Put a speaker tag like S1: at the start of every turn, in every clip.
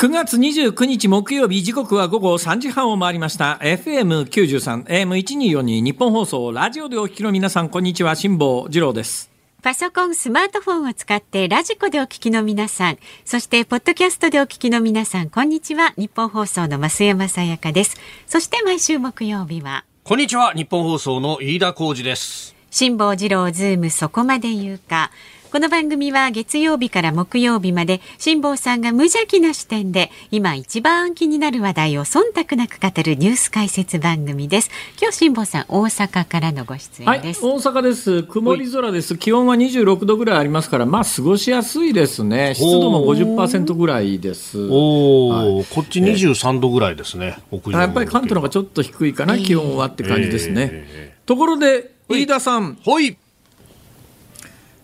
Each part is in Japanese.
S1: 9月29日木曜日時刻は午後3時半を回りました FM93 AM1242 ニッポン放送ラジオでお聞きの皆さんこんにちは辛坊治郎です
S2: パソコン、スマートフォンを使ってラジコでお聞きの皆さん、そしてポッドキャストでお聞きの皆さん、こんにちは。ニッポン放送の増山さやかです。そして毎週木曜日は。
S3: こんにちは。ニッポン放送の飯田浩司です。
S2: 辛坊治郎ズームそこまで言うか。この番組は月曜日から木曜日まで辛坊さんが無邪気な視点で今一番気になる話題を忖度なく語るニュース解説番組です。今日辛坊さん大阪からのご出演です、
S1: はい、大阪です。曇り空です。気温は26度ぐらいありますからまあ過ごしやすいですね。湿度も50%ぐらいです。
S3: おお、はい、こっち23度ぐらいですね。
S1: やっぱり関東の方がちょっと低いかな、気温はって感じですね、えー、ところで飯田さん。
S3: はい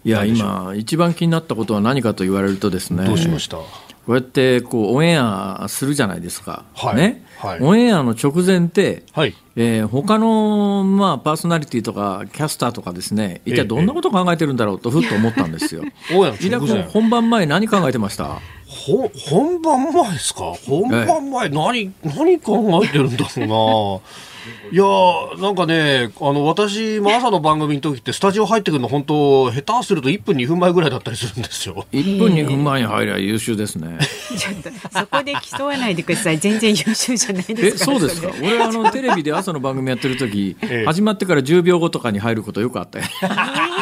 S1: いや今一番気になったことは何かと言われるとですね
S3: どうしました？
S1: こうやってこうオンエアするじゃないですか、
S3: はい、
S1: ね、はい、オンエアの直前って、はい。えー、他のまあパーソナリティとかキャスターとかですね一体どんなことを考えてるんだろうとふっと思ったんですよ。飯田君本番前何考えてました？
S3: ほ本番前ですか？本番前何、え。え、何考えてるんだろうないやなんかね、あの、私も朝の番組の時って、スタジオ入ってくるの、本当、下手すると1分、2分前ぐらいだったりするんですよ。
S1: 1分、2分前に入りゃ優秀ですね。
S2: ちょっと、そこで競わないでください。全然優秀じゃないです
S1: か。そうですか？俺、あの、テレビで朝の番組やってる時、ええ、始まってから10秒後とかに入ることよくあったよ。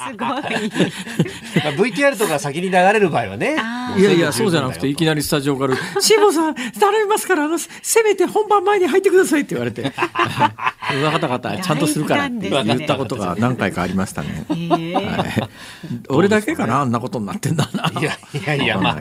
S1: え
S2: ー、す
S3: ごい。VTR とか先に流れる場合はね。
S1: いやいや、そうじゃなくて、いきなりスタジオから、辛坊さん、頼みますから、あの、せめて本番前に入ってくださいって言われて。分かった。分かったちゃんとするから。って言ったことが。何回かありましたね、はい、俺だけかなあんなことになってんだな
S3: いやいやいやまあ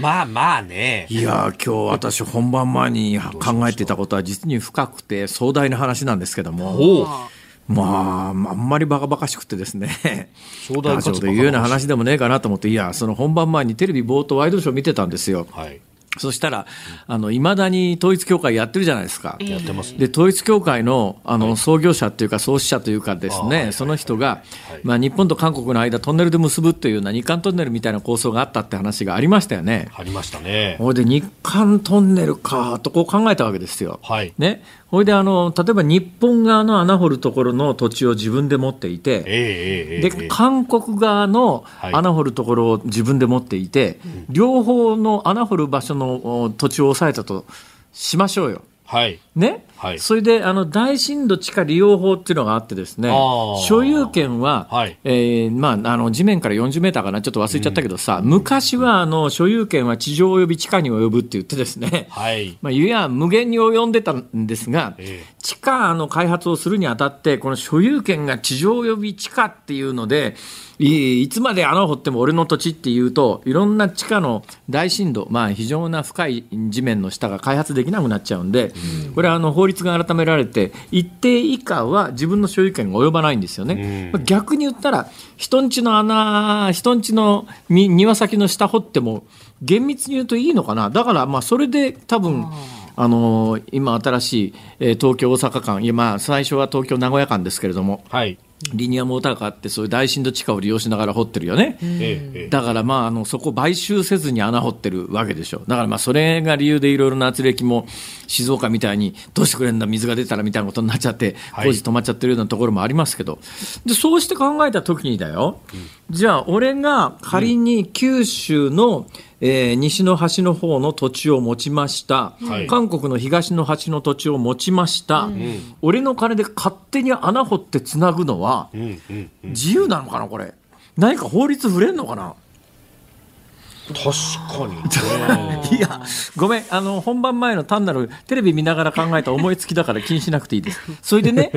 S3: まあまあね。
S1: いや今日私本番前に考えてたことは実に深くて壮大な話なんですけどもまあ、あんまりバカバカしくてですね、
S3: 壮大
S1: ちょうど言うような話でもねえかなと思って、いや、その本番前にテレビ冒頭ワイドショー見てたんですよ。はいそしたら、あの、いまだに統一教会やってるじゃないですか。
S3: やってます、
S1: で、統一教会の、あの、創業者っていうか、創始者というかですね、その人が、まあ、日本と韓国の間、トンネルで結ぶっていうような日韓トンネルみたいな構想があったって話がありましたよね。
S3: ありましたね。
S1: ほいで、日韓トンネルか、とこう考えたわけですよ。
S3: はい。
S1: ね。ほいであの例えば日本側の穴掘るところの土地を自分で持っていて、
S3: え
S1: ー、で韓国側の穴掘るところを自分で持っていて、はい、両方の穴掘る場所の土地を抑えたとしましょうよ。
S3: はい、
S1: ね、はい、それであの大深度地下利用法っていうのがあってですね所有権は、はい、えー、まあ、あの地面から40メーターかな？ちょっと忘れちゃったけどさ、うん、昔はあの所有権は地上及び地下に及ぶって言ってですね、
S3: はい。
S1: まあ、いや無限に及んでたんですが、えー、地下の開発をするにあたってこの所有権が地上及び地下っていうのでいいつまで穴を掘っても俺の土地っていうといろんな地下の大深度、まあ、非常な深い地面の下が開発できなくなっちゃうんで、うん、これはあの法律が改められて一定以下は自分の所有権が及ばないんですよね。うん、逆に言ったら人んちの穴人んちの庭先の下掘っても厳密に言うといいのかなだからまあそれで多分。あの今、新しい、えー、東京、大阪間、いやまあ、最初は東京、名古屋間ですけれども、
S3: はい、
S1: リニアモーターカーってそういう大深度地下を利用しながら掘ってるよね、だからまああのそこ買収せずに穴掘ってるわけでしょ。だからまあそれが理由でいろいろな圧力も静岡みたいにどうしてくれんだ水が出たらみたいなことになっちゃって工事止まっちゃってるようなところもありますけど、でそうして考えた時にだよ、じゃあ俺が仮に九州の、えー、西の端の方の土地を持ちました、はい、韓国の東の端の土地を持ちました、うん、俺の金で勝手に穴掘ってつなぐのは、自由なのかなこれ？何か法律触れんのかな？
S3: 確かに、
S1: いやごめん。あの本番前の単なるテレビ見ながら考えた思いつきだから気にしなくていいです。それでね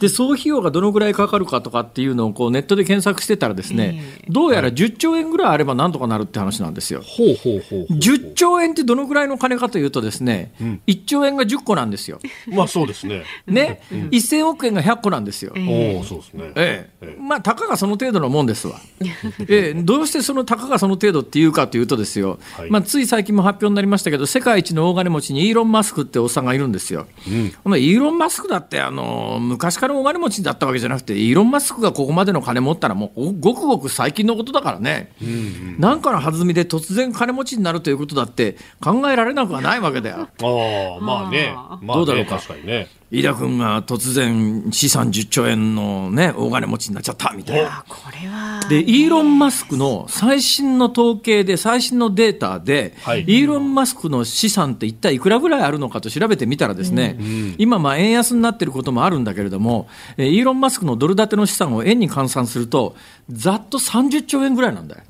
S1: で総費用がどのぐらいかかるかとかっていうのをこうネットで検索してたらですね、えー、どうやら10兆円ぐらいあればなんとかなるって話なんですよ。
S3: ほうほうほう10
S1: 兆円ってどのぐらいの金かというとですね、うん、1兆円が10個なんですよ。
S3: まあそうですね。
S1: ね、うん、1000億円が100個なんですよ。
S3: えー、おそうですね。
S1: えええー、まあたかがその程度のもんですわ。えー、どうしてそのたかがその程度っていうかというとですよ、はい、まあつい最近も発表になりましたけど世界一の大金持ちにイーロン・マスクっておっさんがいるんですよ。うん、イーロン・マスクだってあの昔かからお金持ちだったわけじゃなくてイーロン・マスクがここまでの金持ったらもうごくごく最近のことだからね、うんうん、なんかの弾みで突然金持ちになるということだって考えられなくはないわけだよ。
S3: あまあね、まあ、どうだろうか。確かにね
S1: 飯田君が突然資産10兆円の、ね、大金持ちになっちゃったみたいな。でイーロン・マスクの最新の統計で最新のデータで、はい、イーロン・マスクの資産って一体いくらぐらいあるのかと調べてみたらですね、うん、今まあ円安になっていることもあるんだけれどもイーロン・マスクのドル建ての資産を円に換算するとざっと30兆円ぐらいなんだよ。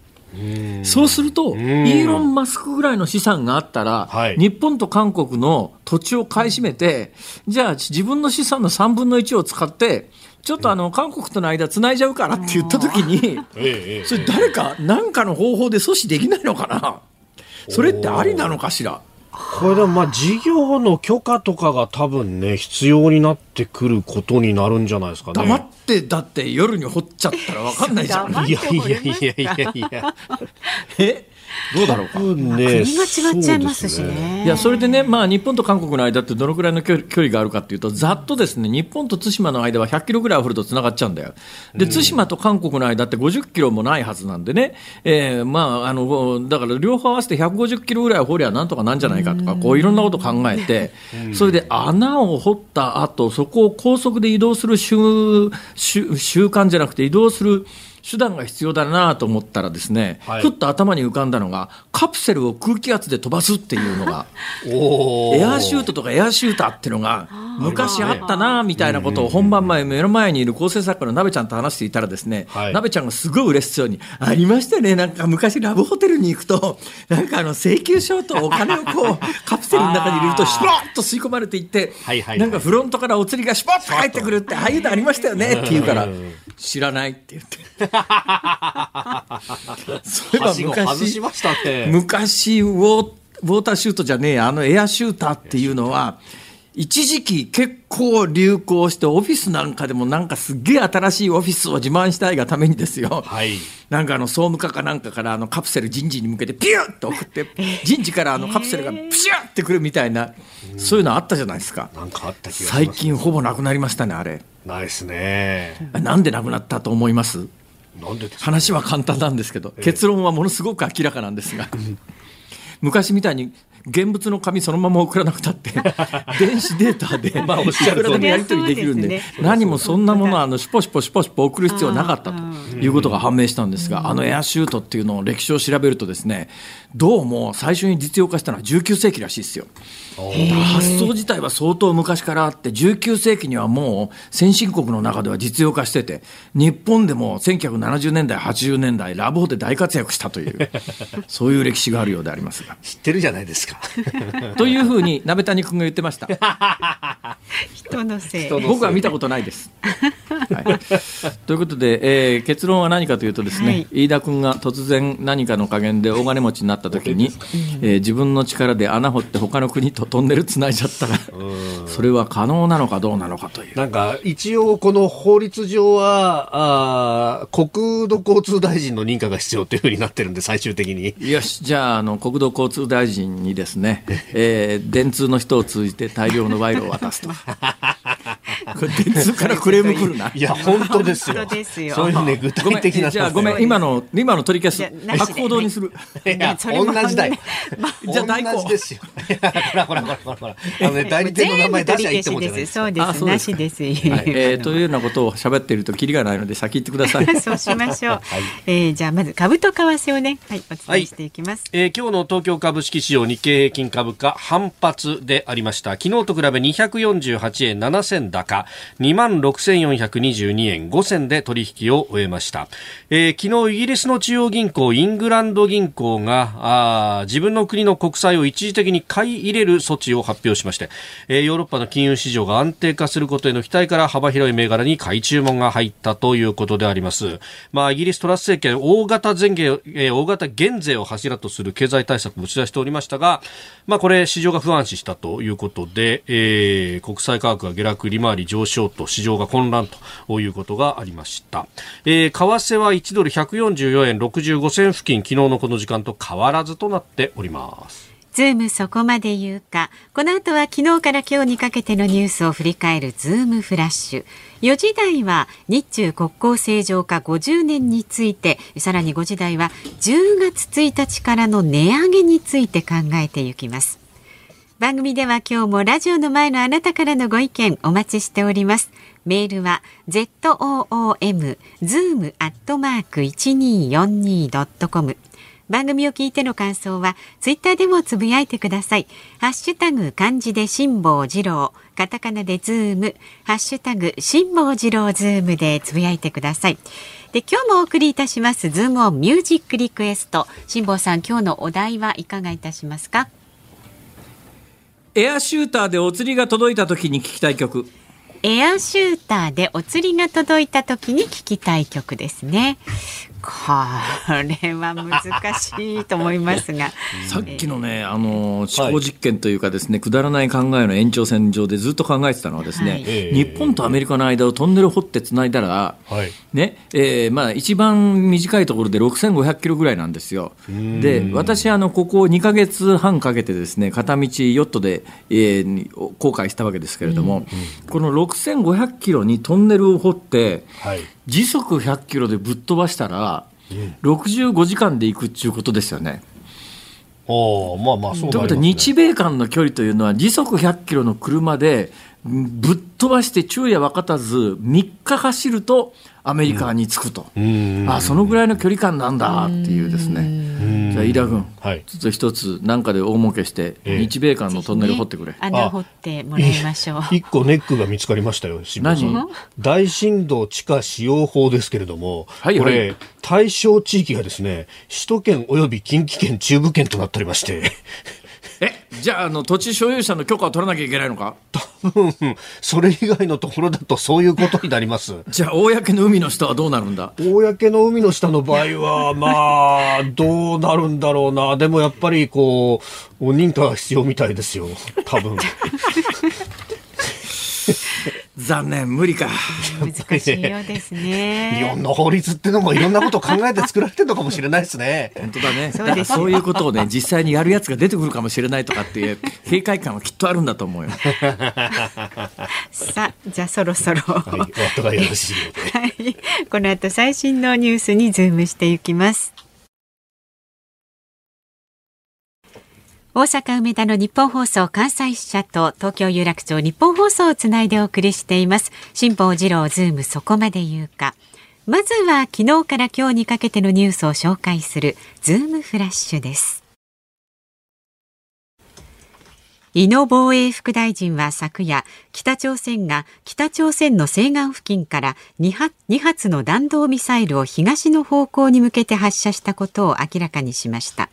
S1: そうすると、イーロン・マスクぐらいの資産があったら、はい、日本と韓国の土地を買い占めて、じゃあ自分の資産の3分の1を使って、ちょっとあの韓国との間つないじゃうからって言ったときに、それ誰か何かの方法で阻止できないのかな？それってありなのかしら？
S3: これでもまあ事業の許可とかが多分ね必要になってくることになるんじゃないですかね。
S1: 黙ってだって夜に掘っちゃったら分かんないじゃん。
S3: いやいやいやいやいや。
S1: え？どうだろうか。
S2: ね、国が違っちゃいますしね。
S1: いや、それでね、まあ、日本と韓国の間ってどのくらいの距離があるかっていうと、ざっとですね、日本と対馬の間は100キロぐらい降るとつながっちゃうんだよ。で、対馬と韓国の間って50キロもないはずなんでね、えー、まあ、あの、だから両方合わせて150キロぐらい掘りゃなんとかなんじゃないかとか、こういろんなこと考えて、それで穴を掘った後、そこを高速で移動する習習慣じゃなくて移動する手段が必要だなと思ったらですね、はい、ふっと頭に浮かんだのがカプセルを空気圧で飛ばすっていうのが エアシュートとかエアシューターっていうのが昔あったなみたいなことを本番前目の前にいる構成作家の鍋ちゃんと話していたらですね、はい、鍋ちゃんがすごい嬉しそうに「ありましたねなんか昔ラブホテルに行くと。なんかあの請求書とお金をこう カプセルの中に入れるとシュポッと吸い込まれていって、はいはいはい、なんかフロントからお釣りがシュポッと入ってくるってああいうのありましたよねって言うから知らないって言って。
S3: そういえば昔、
S1: ね、昔ウォーターシュートじゃねえあのエアシューターっていうのは一時期結構流行してオフィスなんかでもなんかすっげえ新しいオフィスを自慢したいがためにですよ、はい、なんかあの総務課かなんかからあのカプセル人事に向けてピュッと送って 人事からあのカプセルがプシュッてくるみたいな、そういうのあったじゃないですか。
S3: なんかあった気が
S1: 最近ほぼなくなりましたねあれ。
S3: ないですね。
S1: なんでなくなったと思います？話は簡単なんですけど、結論はものすごく明らかなんですが 昔みたいに現物の紙そのまま送らなくたって 電子データでまあおっしゃる通り。やり取りできるんで何もそんなもの あのシュポシュポシュポシュポ送る必要はなかったと。いうことが判明したんですがあのエアシュートっていうのを歴史を調べるとですねどうも最初に実用化したのは19世紀らしいですよ。発想自体は相当昔からあって19世紀にはもう先進国の中では実用化してて日本でも1970年代80年代ラブホで大活躍したという そういう歴史があるようでありますが。
S3: 知ってるじゃないですか。
S1: というふうに鍋谷君が言ってました。
S2: 人のせい。
S1: 僕は見たことないです、はい、ということで、えー、結論は何かというとですね、はい、飯田君が突然何かの加減で大金持ちになった時に、えー、自分の力で穴掘って他の国とトンネルつないじゃったら、それは可能なのかどうなのかという。
S3: なんか、一応この法律上は、あ国土交通大臣の認可が必要というふうになってるんで、最終的に。
S1: よし、じゃあ、あの、国土交通大臣にですね、えー、電通の人を通じて大量の賄賂を渡すと。これ電通からクレーム来るな。
S3: いや、本当ですよ。そういうね、具体的な。
S1: じゃあ、ごめん、今の、今の取り消す。博報堂にする。
S3: いや、同じだよ。じゃあ、大根。ですよ。ほらほらほらほらほら。あのね、代理店の名前出しゃいいってもんじゃない
S2: そうです。なしです。はい、
S1: えー、というようなことを喋っているとキリがないので先言ってください。
S2: そうしましょう。はい、えー、じゃあまず株と為替をね、はい、お伝えしていきます。
S3: はい、えー、今日の東京株式市場日経平均株価反発でありました。昨日と比べ248円7銭高、2万6422円5銭で取引を終えました。えー、昨日イギリスの中央銀行イングランド銀行があ自分の国の国債を一時的に買い入れる措置を発表しまして、えー、ヨーロッパの金融市場が安定化することへの期待から幅広い銘柄に買い注文が入ったということであります。まあ、イギリストラス政権大型前減、えー、大型減税を柱とする経済対策を打ち出しておりましたが、まあ、これ市場が不安視したということで、えー、国債価格が下落、利回り上昇と市場が混乱ということがありました。えー、為替は1ドル144円65銭付近、昨日のこの時間と変わらずとなっております。
S2: ズームそこまで言うか。この後は昨日から今日にかけてのニュースを振り返るズームフラッシュ。4時台は日中国交正常化50年について、さらに5時台は10月1日からの値上げについて考えていきます。番組では今日もラジオの前のあなたからのご意見お待ちしております。メールは zoom zoom アットマーク 1242.com 番組を聞いての感想はツイッターでもつぶやいてください。ハッシュタグ漢字で辛坊治郎、カタカナでズーム、ハッシュタグ辛坊治郎ズームでつぶやいてください。で今日もお送りいたしますズームオンミュージックリクエスト。辛坊さん今日のお題はいかがいたしますか？
S1: エアシューターでお釣りが届いた時に聞きたい曲。
S2: エアシューターでお釣りが届いた時に聞きたい曲ですね。これは難しいと思いますが。
S1: さっきのね、あの思考実験というかですね、くだらない考えの延長線上でずっと考えてたのはですね、はい、日本とアメリカの間をトンネル掘ってつないだら、はい、ねえー、まあ、一番短いところで6500キロぐらいなんですよ。で私あのここ2か月半かけてですね片道ヨットで、えー、航海したわけですけれども、うん。うん、この6500キロにトンネルを掘って、はい時速100キロでぶっ飛ばしたら、65時間で行くっていうことですよね。
S3: おまあまあそう、ね、
S1: ということは日米間の距離というのは時速100キロの車でぶっ飛ばして昼夜分かたず3日走るとアメリカに着くと、うん、あそのぐらいの距離感なんだっていうですね、じゃあ飯田君、はい、ちょっと一つなんかで大儲けして、日米間のトンネル掘ってくれ、ね、
S2: 穴掘ってもらいましょう。
S3: 一個ネックが見つかりましたよ何？大震動地下使用法ですけれども、はいはい、これ対象地域がですね首都圏および近畿圏中部圏となっておりまして
S1: えじゃああの土地所有者の許可を取らなきゃいけないのか？
S3: 多分それ以外のところだとそういうことになります。
S1: じゃあ公の海の下はどうなるんだ？
S3: 公の海の下の場合はまあどうなるんだろうな。でもやっぱりこう認可が必要みたいですよ。多分
S1: 残念無理か。
S2: 難しいようですね。
S3: いろんな法律っていうのもいろんなことを考えて作られてるのかもしれないですね。
S1: 本当だね。そうだそういうことをね実際にやるやつが出てくるかもしれないとかっていう警戒感はきっとあるんだと思うよ。
S2: さあじゃあそろそろ、はい、
S3: がよろしい
S2: はい、この後最新のニュースにズームしていきます大阪梅田の日本放送関西支社と東京有楽町ニッポン放送をつないでお送りしています。辛坊治郎ズームそこまで言うか。まずは昨日から今日にかけてのニュースを紹介するズームフラッシュです。井野防衛副大臣は昨夜北朝鮮が北朝鮮の西岸付近から2発 ,2 発の弾道ミサイルを東の方向に向けて発射したことを明らかにしました。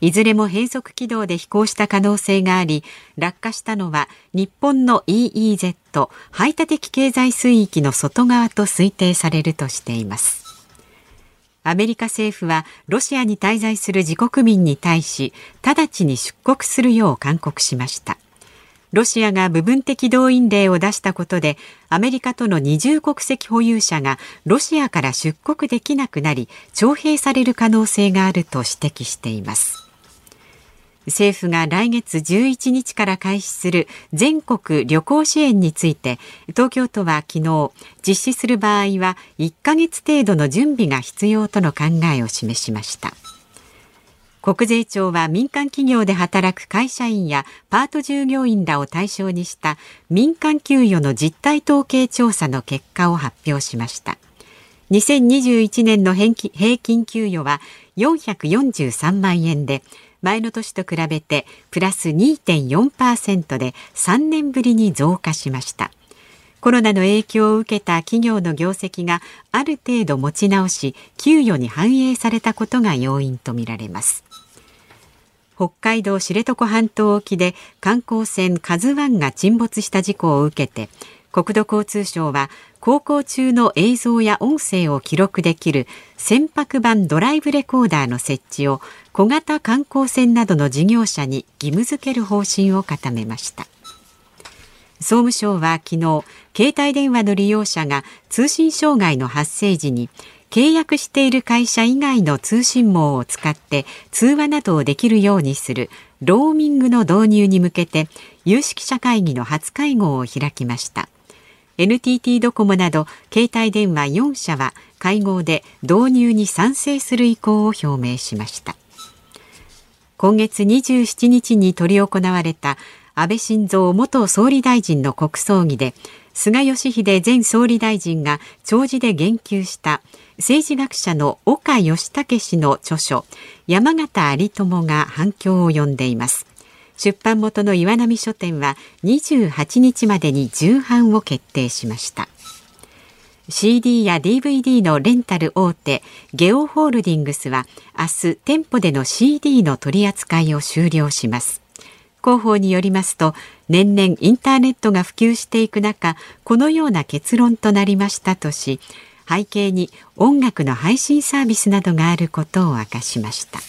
S2: いずれも変則軌道で飛行した可能性があり落下したのは日本の EEZ 排他的経済水域の外側と推定されるとしています。アメリカ政府はロシアに滞在する自国民に対し直ちに出国するよう勧告しました。ロシアが部分的動員令を出したことでアメリカとの二重国籍保有者がロシアから出国できなくなり徴兵される可能性があると指摘しています。政府が来月11日から開始する全国旅行支援について東京都は昨日実施する場合は1ヶ月程度の準備が必要との考えを示しました。国税庁は民間企業で働く会社員やパート従業員らを対象にした民間給与の実態統計調査の結果を発表しました。2021年の平均給与は443万円で前の年と比べてプラス2.4%で3年ぶりに増加しました。コロナの影響を受けた企業の業績がある程度持ち直し給与に反映されたことが要因とみられます。北海道知床半島沖で観光船カズワンが沈没した事故を受けて国土交通省は航行中の映像や音声を記録できる船舶版ドライブレコーダーの設置を小型観光船などの事業者に義務付ける方針を固めました。総務省は昨日携帯電話の利用者が通信障害の発生時に契約している会社以外の通信網を使って通話などをできるようにするローミングの導入に向けて有識者会議の初会合を開きました。NTT ドコモなど携帯電話4社は会合で導入に賛成する意向を表明しました。今月27日に執り行われた安倍晋三元総理大臣の国葬儀で菅義偉前総理大臣が弔辞で言及した政治学者の岡義武氏の著書山形有朋が反響を呼んでいます。出版元の岩波書店は28日までに重版を決定しました CD や DVD のレンタル大手ゲオホールディングスは明日店舗での CD の取り扱いを終了します広報によりますと年々インターネットが普及していく中このような結論となりましたとし背景に音楽の配信サービスなどがあることを明かしました。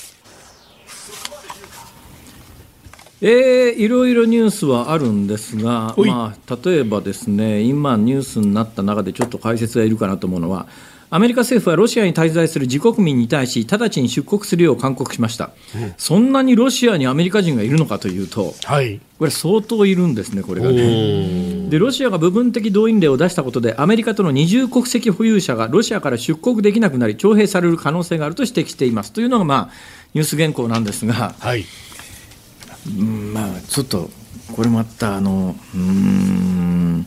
S1: えー、いろいろニュースはあるんですが、まあ、例えばですね今、ニュースになった中でちょっと解説がいるかなと思うのはアメリカ政府はロシアに滞在する自国民に対し直ちに出国するよう勧告しました、うん、そんなにロシアにアメリカ人がいるのかというと、はい、これ相当いるんですね、これがね。でロシアが部分的動員令を出したことでアメリカとの二重国籍保有者がロシアから出国できなくなり徴兵される可能性があると指摘しています。というのが、まあ、ニュース原稿なんですが、はい、うんまあ、ちょっとこれまたあのうん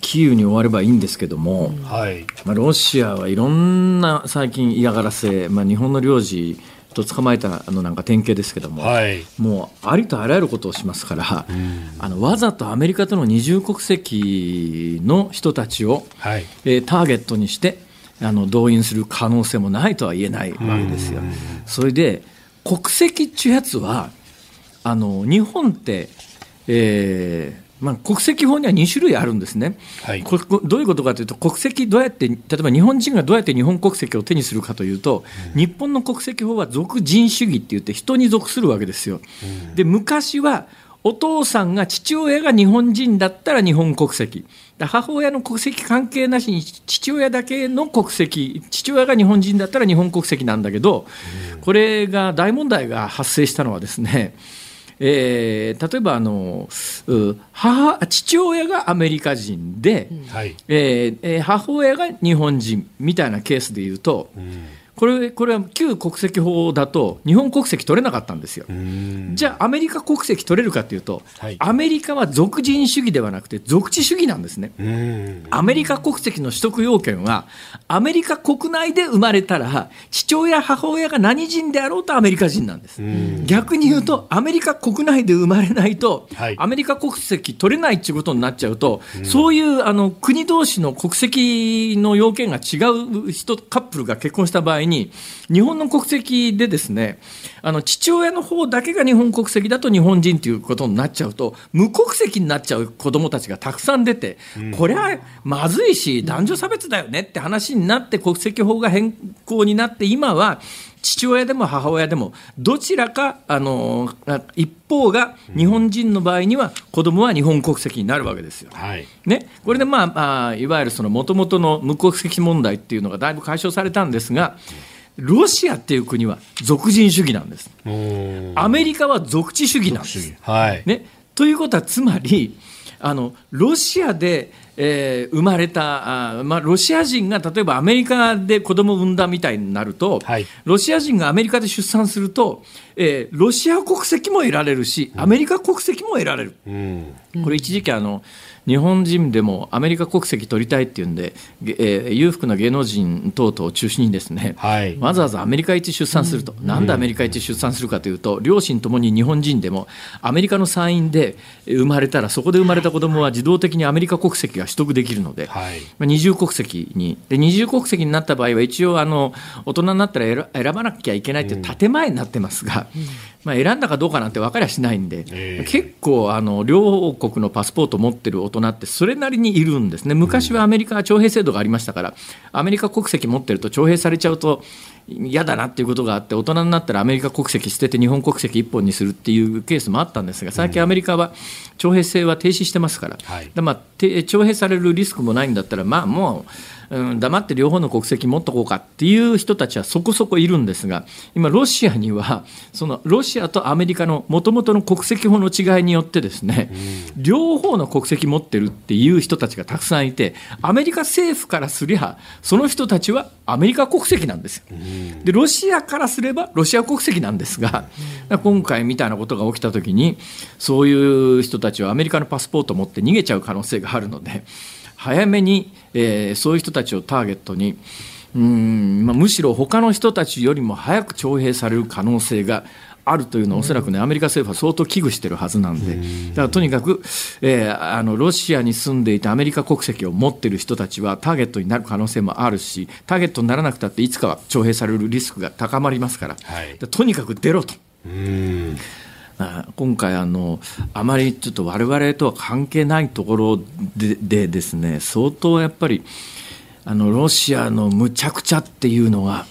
S1: キーウに終わればいいんですけども、はい、まあ、ロシアはいろんな最近嫌がらせ、まあ、日本の領事と捕まえたあのなんか典型ですけども、はい、もうありとあらゆることをしますから、あのわざとアメリカとの二重国籍の人たちを、はい、えー、ターゲットにしてあの動員する可能性もないとは言えないわけですよ。それで国籍っていうやつはあの日本って、えーまあ、国籍法には2種類あるんですね、はい、どういうことかというと、国籍、どうやって、例えば日本人がどうやって日本国籍を手にするかというと、うん、日本の国籍法は属人主義って言って、人に属するわけですよ。うん、で昔はお父さんが父親が日本人だったら日本国籍。母親の国籍関係なしに父親だけの国籍父親が日本人だったら日本国籍なんだけど、これが大問題が発生したのはですねえー、例えばあの母父親がアメリカ人で、はい、えー、母親が日本人みたいなケースでいうと、うんこれこれは旧国籍法だと日本国籍取れなかったんですよ。じゃあアメリカ国籍取れるかというと、はい、アメリカは属人主義ではなくて属地主義なんですね。アメリカ国籍の取得要件はアメリカ国内で生まれたら父親母親が何人であろうとアメリカ人なんです。逆に言うとアメリカ国内で生まれないと、はい、アメリカ国籍取れないっていうことになっちゃうと、そういうあの国同士の国籍の要件が違う人カップルが結婚した場合に日本の国籍でですねあの父親の方だけが日本国籍だと日本人ということになっちゃうと無国籍になっちゃう子どもたちがたくさん出て、これはまずいし男女差別だよねって話になって国籍法が変更になって今は父親でも母親でもどちらかあの一方が日本人の場合には子供は日本国籍になるわけですよ。はい、ね、これでまあ、あ、いわゆるその元々の無国籍問題っていうのがだいぶ解消されたんですが。ロシアっていう国は属人主義なんです。アメリカは属地主義なんです。はい、ね、ということはつまりあのロシアでえー、生まれたあ、まあ、ロシア人が例えばアメリカで子供を産んだみたいになると、はい、ロシア人がアメリカで出産すると、えー、ロシア国籍も得られるし、アメリカ国籍も得られる。うん、これ一時期あの日本人でもアメリカ国籍取りたいっていうんで、えー、裕福な芸能人等々を中心にですね、はい、わざわざアメリカ一出産すると、うん、なんでアメリカ一出産するかというと、両親ともに日本人でもアメリカの産院で生まれたらそこで生まれた子供は自動的にアメリカ国籍が取得できるので、はい、まあ、二重国籍に。で二重国籍になった場合は一応あの大人になったら選ばなきゃいけないという建前になってますが、うんまあ、選んだかどうかなんて分かりゃしないんで、えー、結構あの両国のパスポートを持ってる大人ってそれなりにいるんですね。昔はアメリカは徴兵制度がありましたからアメリカ国籍持ってると徴兵されちゃうと嫌だなっていうことがあって大人になったらアメリカ国籍捨てて日本国籍一本にするっていうケースもあったんですが最近アメリカは徴兵制は停止してますから,、はい、まあ、徴兵されるリスクもないんだったらまあもううん、黙って両方の国籍持っとこうかっていう人たちはそこそこいるんですが今ロシアには そのロシアとアメリカのもともとの国籍法の違いによってですね、うん、両方の国籍持ってるっていう人たちがたくさんいてアメリカ政府からすりゃその人たちはアメリカ国籍なんですよ。でロシアからすればロシア国籍なんですが今回みたいなことが起きた時にそういう人たちはアメリカのパスポートを持って逃げちゃう可能性があるので早めに、えー、そういう人たちをターゲットにうんまあ、むしろ他の人たちよりも早く徴兵される可能性があるというのは、おそらくね、アメリカ政府は相当危惧してるはずなんで、だからとにかく、えー、あのロシアに住んでいて、アメリカ国籍を持っている人たちはターゲットになる可能性もあるし、ターゲットにならなくたって、いつかは徴兵されるリスクが高まりますから、はい、とにかく出ろと。うん今回あの、あまりちょっと我々とは関係ないところででですね相当やっぱりあのロシアのむちゃくちゃっていうのが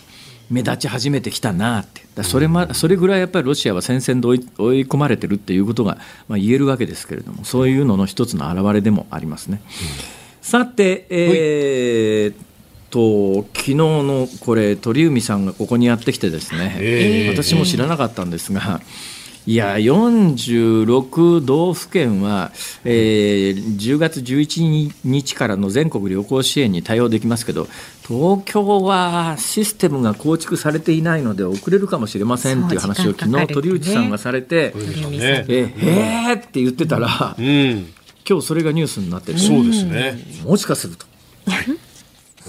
S1: 目立ち始めてきたなってそれまそれぐらいやっぱりロシアは戦線で追い追い込まれてるっていうことが、まあ、言えるわけですけれどもそういうのの一つの表れでもありますね。うん、さて、えー、と昨日のこれ鳥海さんがここにやってきてですね、私も知らなかったんですが。いや、46道府県は、えー、10月11日からの全国旅行支援に対応できますけど、東京はシステムが構築されていないので遅れるかもしれませんっていう話を昨日鳥内さんがされて、ね、えへーって言ってたら、うん、今日それがニュースになって
S3: そうですね。
S1: もしかすると、はい、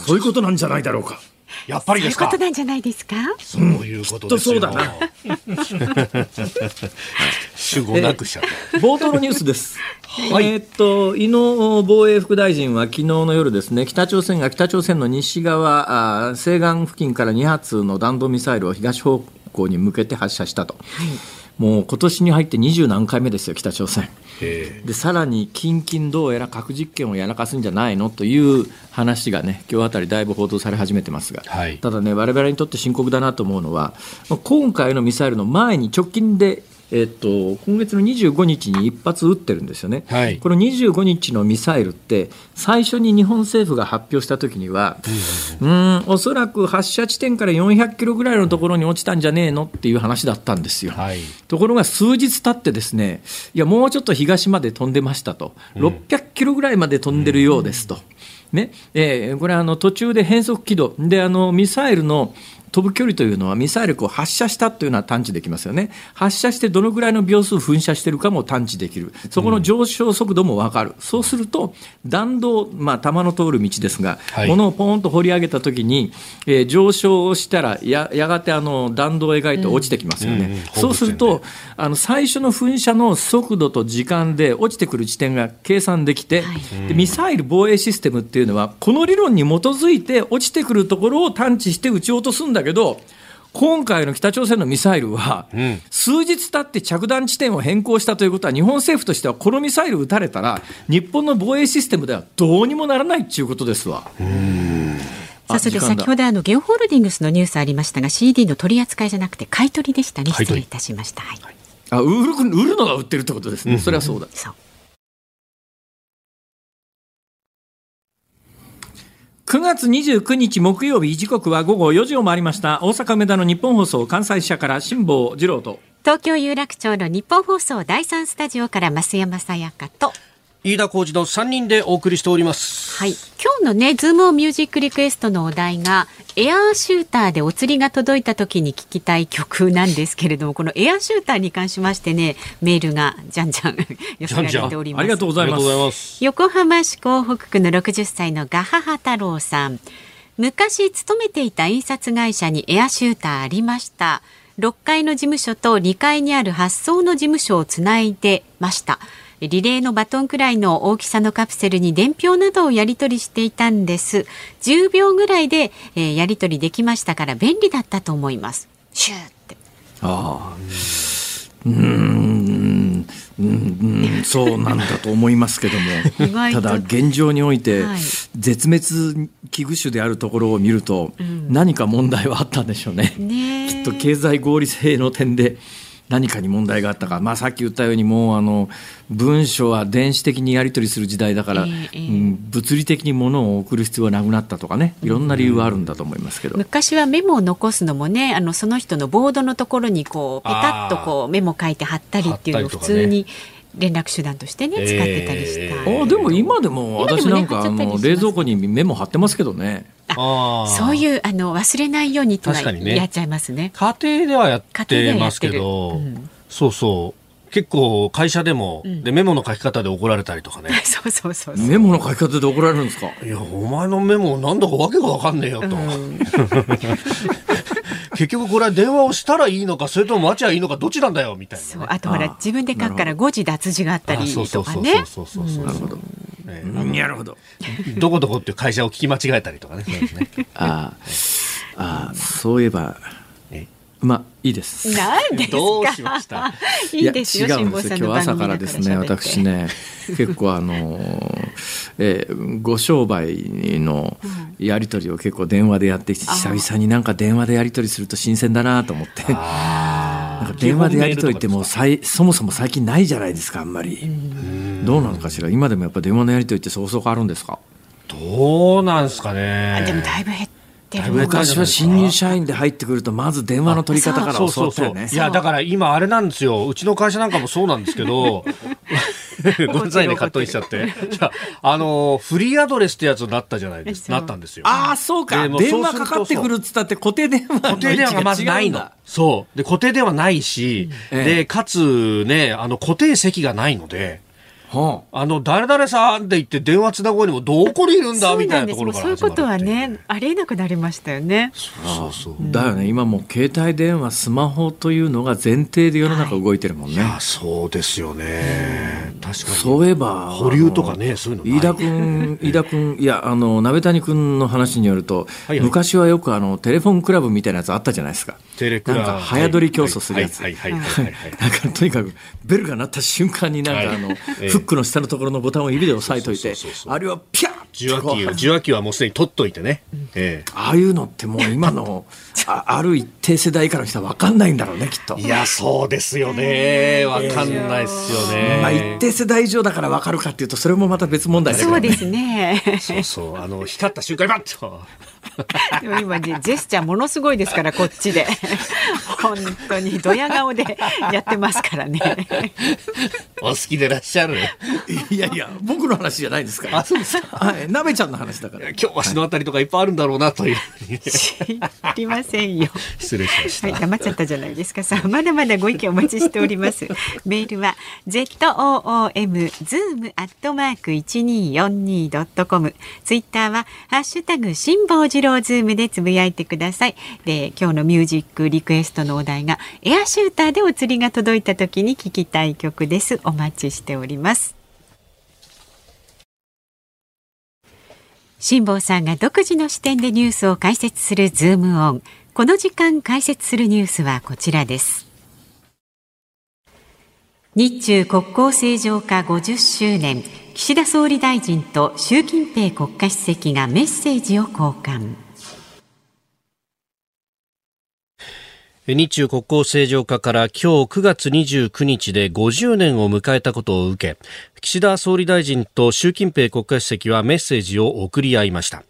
S1: そういうことなんじゃないだろうか。
S3: やっぱりですか？
S2: そういうことなんじゃないですか？
S3: そういうことです
S1: そうだな。
S3: 主語なくしちゃ
S1: 冒頭のニュースです。はい、えっと井野防衛副大臣は昨日の夜ですね、北朝鮮が北朝鮮の西側あ西岸付近から2発の弾道ミサイルを東方向に向けて発射したと。はいもう今年に入って二十何回目ですよ、北朝鮮。でさらに近々どうやら核実験をやらかすんじゃないのという話がね今日あたりだいぶ報道され始めてますが、はい、ただね我々にとって深刻だなと思うのは今回のミサイルの前に直近でえっと、今月の25日に一発撃ってるんですよね、はい、この25日のミサイルって、最初に日本政府が発表したときには、うん、おそらく発射地点から400キロぐらいのところに落ちたんじゃねえのっていう話だったんですよ。はい、ところが数日経って、ですねいや、もうちょっと東まで飛んでましたと、600キロぐらいまで飛んでるようですと。ね。えー、これあの途中で変則軌道であのミサイルの飛ぶ距離というのはミサイルを発射したというのは探知できますよね。発射してどのぐらいの秒数噴射しているかも探知できる。そこの上昇速度も分かる。そうすると、弾道、まあ、弾の通る道ですが、はい、物をポーンと掘り上げたときに、えー、上昇したらや、やがてあの弾道を描いて落ちてきますよね。うんうんうん、そうすると、あの最初の噴射の速度と時間で落ちてくる地点が計算できて、はい、でミサイル防衛システムっていうのは、この理論に基づいて落ちてくるところを探知して撃ち落とすんだけど、今回の北朝鮮のミサイルは、数日経って着弾地点を変更したということは、日本政府としては、このミサイル撃たれたら、日本の防衛システムではどうにもならないっていうことですわ。
S2: さあそれで先ほどあのゲオホールディングスのニュースありましたが CD の取り扱いじゃなくて買い取りでしたね。失礼いたしました、はい、
S1: あ売る売るのが売ってるってことですね、うん、それはそうだ、そう9月29日木曜日時刻は午後4時を回りました。大阪梅田の日本放送関西支社から辛坊治郎と。
S2: 東京有楽町の日本放送第三スタジオから増山さやかと。
S3: 飯田浩二の3人でお送りしております。
S2: はい。今日のね、ズームオンミュージックリクエストのお題が、エアーシューターでお釣りが届いた時に聴きたい曲なんですけれども、このエアーシューターに関しましてね、メールがじゃんじゃん 寄せられております。
S1: ありがとうございます。
S2: 横浜市港北区の60歳のガハハ太郎さん。昔勤めていた印刷会社にエアシューターありました。6階の事務所と2階にある発送の事務所をつないでました。リレーのバトンくらいの大きさのカプセルに伝票などをやり取りしていたんです。10秒ぐらいで、えー、やり取りできましたから便利だったと思います。シューって。ああ。
S1: うんうんそうなんだと思いますけども。ただ現状において、絶滅危惧種であるところを見ると、何か問題はあったんでしょうね。ねきっと経済合理性の点で何かに問題があったか、まあ、さっき言ったようにもうあの文書は電子的にやり取りする時代だから、えー、うん、物理的に物を送る必要はなくなったとかね。いろんな理由はあるんだと思いますけど、
S2: 昔はメモを残すのもねあのその人のボードのところにこうペタッとこうメモ書いて貼ったりっていうのを普通に。連絡手段としてね、使ってたりした。
S1: あでも今でも私なんか、あの冷蔵庫にメモ貼ってますけどね。
S2: あそういうあの忘れないようにってやっちゃいますね。
S3: 家庭ではやってますけど、うん、そうそう。結構会社でも、うん、でメモの書き方で怒られたりとかね。
S2: そうそうそう。
S1: メモの書き方で怒られるんですか？
S3: いやお前のメモなんだかわけがわかんねえよと、うん、結局これは電話をしたらいいのかそれとも待ちゃいいのかどっちなんだよみたいな、ね、
S2: そうあとほら自分で書くから誤字脱字があったりとかね。そうそうそうそうなるほど、
S1: えー、なるほど。
S3: どこどこっていう会社を聞き間違えたりとかね
S1: ね。ああそういえばまあいいです。
S2: なんです
S3: どうしました？
S2: いいですよ。
S1: 違うんです。よ。今日朝からですね、私ね、結構あの、えー、ご商売のやり取りを結構電話でやってきて、久々になんか電話でやり取りすると新鮮だなと思って。なんか電話でやり取りってもうさいそもそも最近ないじゃないですかあんまり。どうなのかしら？今でもやっぱ電話のやり取りってそうそうあるんですか？
S3: どうなんですかね。
S2: でもだいぶ減っ
S1: 昔は新入社員で入ってくるとまず電話の取り方から教わったよね。
S3: いやだから今あれなんですよ。うちの会社なんかもそうなんですけど。ごめんなさいねカットしちゃって。あのフリーアドレスってやつになったじゃないですなったんですよ。
S1: ああそうか。電話かかってくるっつったって固定電話
S3: 固定電話がまずないの。そう。で固定電話ないし、うん、でかつねあの固定席がないのではあ、あの誰々さんって言って電話つなぐにもどこにいるんだ？みたいなところから
S2: そういうことはねありえなくなりましたよね。
S1: そうそうそう。だよね。今もう携帯電話スマホというのが前提で世の中動いてるもんね、
S3: はい、そうですよね。確かに。
S1: そういえば
S3: 保留とかねそういうの
S1: 飯田君飯田君いやあの鍋谷君の話によると、はいはい、昔はよくあのテレフォンクラブみたいなやつあったじゃないですか。テレクラなんか早取り競争するやつ。なんかとにかくベルが鳴った瞬間になんかあの、フックの下のところのボタンを指で押さえといてあれはピャッ
S3: 受話器受話器はもうすでに取っといてね、
S1: ええ、ああいうのってもう今の あある一定世代以下の人は分かんないんだろうねきっと。
S3: いやそうですよね。分かんないですよね、
S1: まあ、一定世代以上だから分かるかっていうとそれもまた別問題だけど、
S2: ね、そうですね。
S3: そうそう。あの光った瞬間にバッと
S2: でも今ジェスチャーものすごいですからこっちで。本当にドヤ顔でやってますからね。
S3: お好きでいらっしゃる？
S1: いやいや僕の話じゃないですから。あそうですか。はい。なべちゃんの話だから。
S3: 今日はしのあたりとかいっぱいあるんだろうなという。
S2: 知りませんよ。
S3: 失礼しました。
S2: はい黙っちゃったじゃないですか。さあまだまだご意見お待ちしております。メールは zoom zoom アットマーク一二四二ドットコム。ツイッターはハッシュタグ辛坊治郎ローズームでつぶやいてください。で今日のミュージックリクエストのお題がエアシューターでお釣りが届いた時に聞きたい曲です。お待ちしております。辛坊さんが独自の視点でニュースを解説するズームオン。この時間解説するニュースはこちらです。日中国交正常化50周年岸田総理大臣と習近平国家主席がメッセージを交換。
S3: 日中国交正常化から今日9月29日で50年を迎えたことを受け岸田総理大臣と習近平国家主席はメッセージを送り合いました。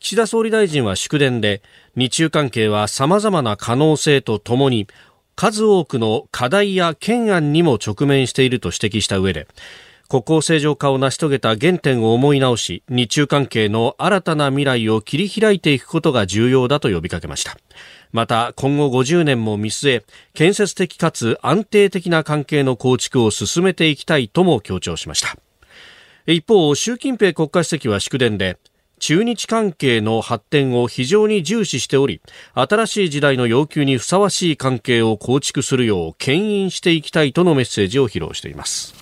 S3: 岸田総理大臣は祝電で日中関係は様々な可能性とともに数多くの課題や懸案にも直面していると指摘した上で国交正常化を成し遂げた原点を思い直し日中関係の新たな未来を切り開いていくことが重要だと呼びかけました。また今後50年も見据え建設的かつ安定的な関係の構築を進めていきたいとも強調しました。一方習近平国家主席は祝電で中日関係の発展を非常に重視しており新しい時代の要求にふさわしい関係を構築するよう牽引していきたいとのメッセージを披露しています。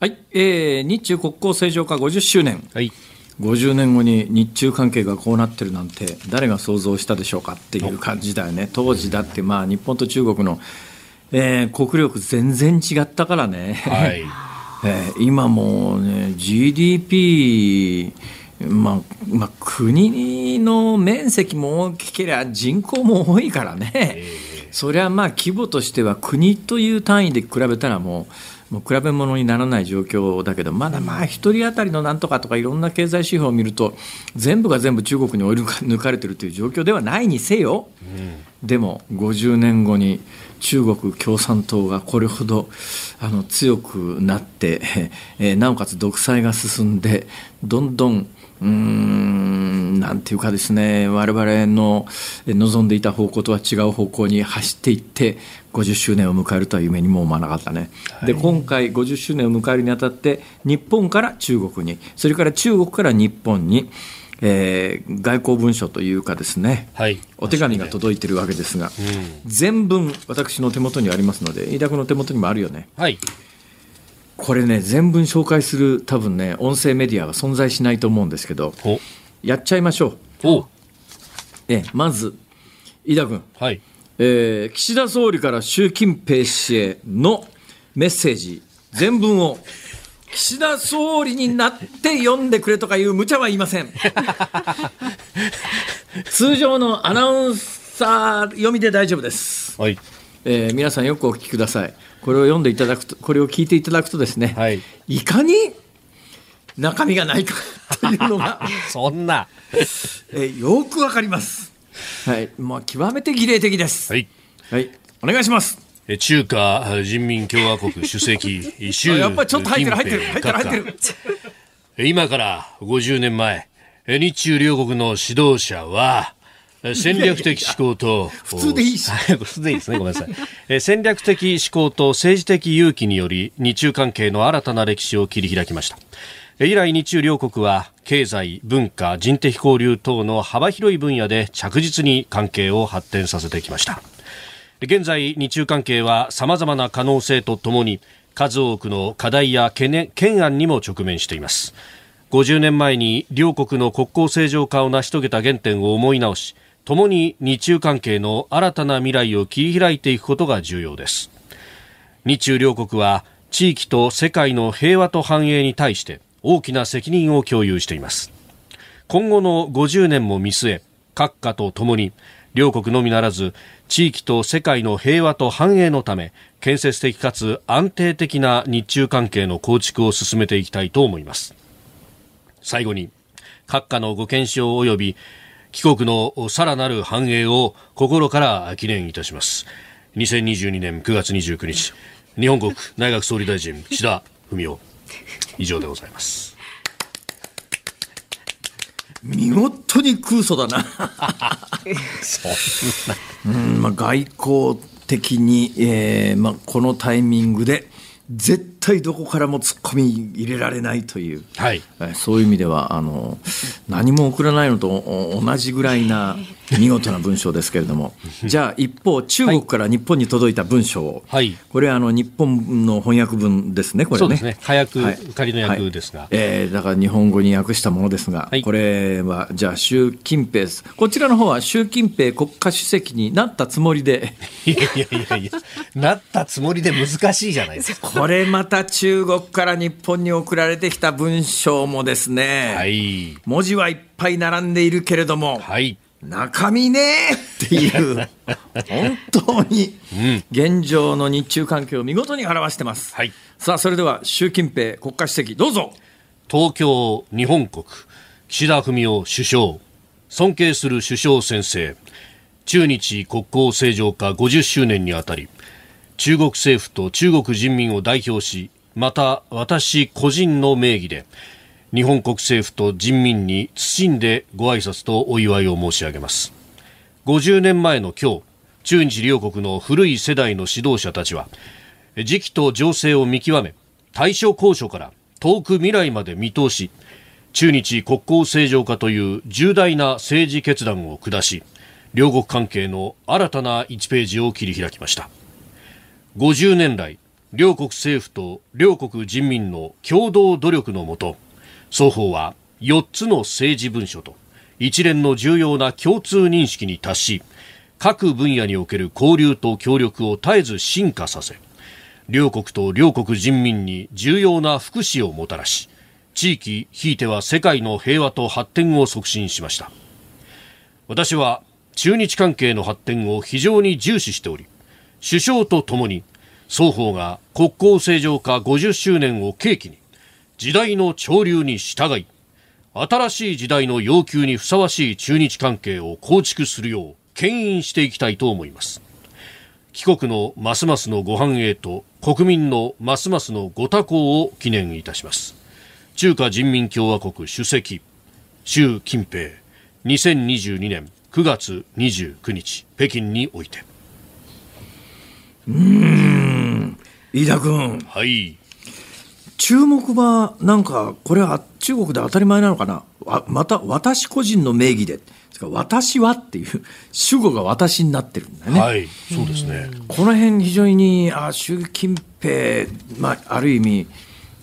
S1: はい、えー、日中国交正常化50周年、はい、50年後に日中関係がこうなってるなんて誰が想像したでしょうかっていう感じだよね。当時だってまあ日本と中国の、えー、国力全然違ったからね、はい。えー、今もうね GDP まあまあ、国の面積も大きければ人口も多いからね、えーそれはまあ規模としては国という単位で比べたらもうもう比べ物にならない状況だけどまだまあ1人当たりのなんとかとかいろんな経済指標を見ると全部が全部中国に追い抜かれてるという状況ではないにせよ、うん、でも50年後に中国共産党がこれほどあの強くなって、えー、なおかつ独裁が進んでどんどんうーんなんていうかですね我々の望んでいた方向とは違う方向に走っていって50周年を迎えるとは夢にも思わなかったね、はい、で今回50周年を迎えるにあたって日本から中国にそれから中国から日本にえー、外交文書というかですね、はい、お手紙が届いてるわけですが、うん、全文私の手元にありますので飯田君の手元にもあるよね、
S3: はい、
S1: これね全文紹介する多分ね音声メディアは存在しないと思うんですけどやっちゃいましょう。えまず飯田君、
S3: はい。
S1: えー、岸田総理から習近平氏へのメッセージ。全文を 岸田総理になって読んでくれとかいう無茶は言いません。通常のアナウンサー読みで大丈夫です、
S3: はい。
S1: えー、皆さんよくお聞きくださいこれを読んでいただくとこれを聞いていただくとですね、
S3: はい、
S1: いかに中身がないかというのが
S3: そんな、
S1: えー、よくわかります。はい。まあ極めて儀礼的です。
S3: はい、
S1: はい、お願いします。
S3: 中華人民共和国主席、
S1: 習やっぱりちょっと入ってる、入ってる、入ってる、入って
S3: る。今から50年前、日中両国の指導者は、戦略的思考と、
S1: 普通でいいし。
S3: 普通でいいですね、ごめんなさい。戦略的思考と政治的勇気により、日中関係の新たな歴史を切り開きました。以来、日中両国は、経済、文化、人的交流等の幅広い分野で着実に関係を発展させてきました。現在日中関係は様々な可能性とともに数多くの課題や懸念懸案にも直面しています50年前に両国の国交正常化を成し遂げた原点を思い直し共に日中関係の新たな未来を切り開いていくことが重要です。日中両国は地域と世界の平和と繁栄に対して大きな責任を共有しています。今後の50年も見据え各家とともに両国のみならず地域と世界の平和と繁栄のため建設的かつ安定的な日中関係の構築を進めていきたいと思います。最後に閣下のご健勝及び帰国のさらなる繁栄を心から記念いたします。2022年9月29日日本国内閣総理大臣岸田文雄。以上でございます。
S1: 見事に空想だな。うんまあ、外交的に、えーまあ、このタイミングで絶対どこからも突っ込み入れられないという、
S3: はい、
S1: そういう意味ではあの何も送らないのと同じぐらいな見事な文章ですけれども。じゃあ一方中国から日本に届いた文章を、
S3: はい、
S1: これあの日本の翻訳文ですねこれね。そうですね。
S3: 火薬、はい、仮の訳ですが、はい、
S1: えー、だから日本語に訳したものですが、はい、これはじゃあ習近平こちらの方は習近平国家主席になったつもりで。
S3: いやいやいやいやなったつもりで難しいじゃないですか。
S1: これまた中国から日本に送られてきた文章もですね、
S3: はい、
S1: 文字はいっぱい並んでいるけれども、
S3: はい。
S1: 中身ねっていう 本当に現状の日中関係を見事に表してます、
S3: はい、
S1: さあそれでは習近平国家主席どうぞ。
S3: 東京日本国岸田文雄首相尊敬する首相先生中日国交正常化50周年にあたり中国政府と中国人民を代表しまた私個人の名義で日本国政府と人民に謹んでご挨拶とお祝いを申し上げます。50年前の今日中日両国の古い世代の指導者たちは時期と情勢を見極め対処交渉から遠く未来まで見通し中日国交正常化という重大な政治決断を下し両国関係の新たな1ページを切り開きました。50年来両国政府と両国人民の共同努力のもと双方は4つの政治文書と一連の重要な共通認識に達し各分野における交流と協力を絶えず進化させ両国と両国人民に重要な福祉をもたらし地域ひいては世界の平和と発展を促進しました。私は中日関係の発展を非常に重視しており首相とともに双方が国交正常化50周年を契機に時代の潮流に従い新しい時代の要求にふさわしい中日関係を構築するよう牽引していきたいと思います。帰国のますますのご繁栄と国民のますますのご多幸を記念いたします。中華人民共和国主席習近平2022年9月29日北京において。
S1: うん。飯田君。
S3: はい。
S1: 注目はなんかこれは中国で当たり前なのかな？また私個人の名義で。私はっていう主語が私になってるんだよね。
S3: はい、そうですね。
S1: この辺非常にあ習近平まあある意味、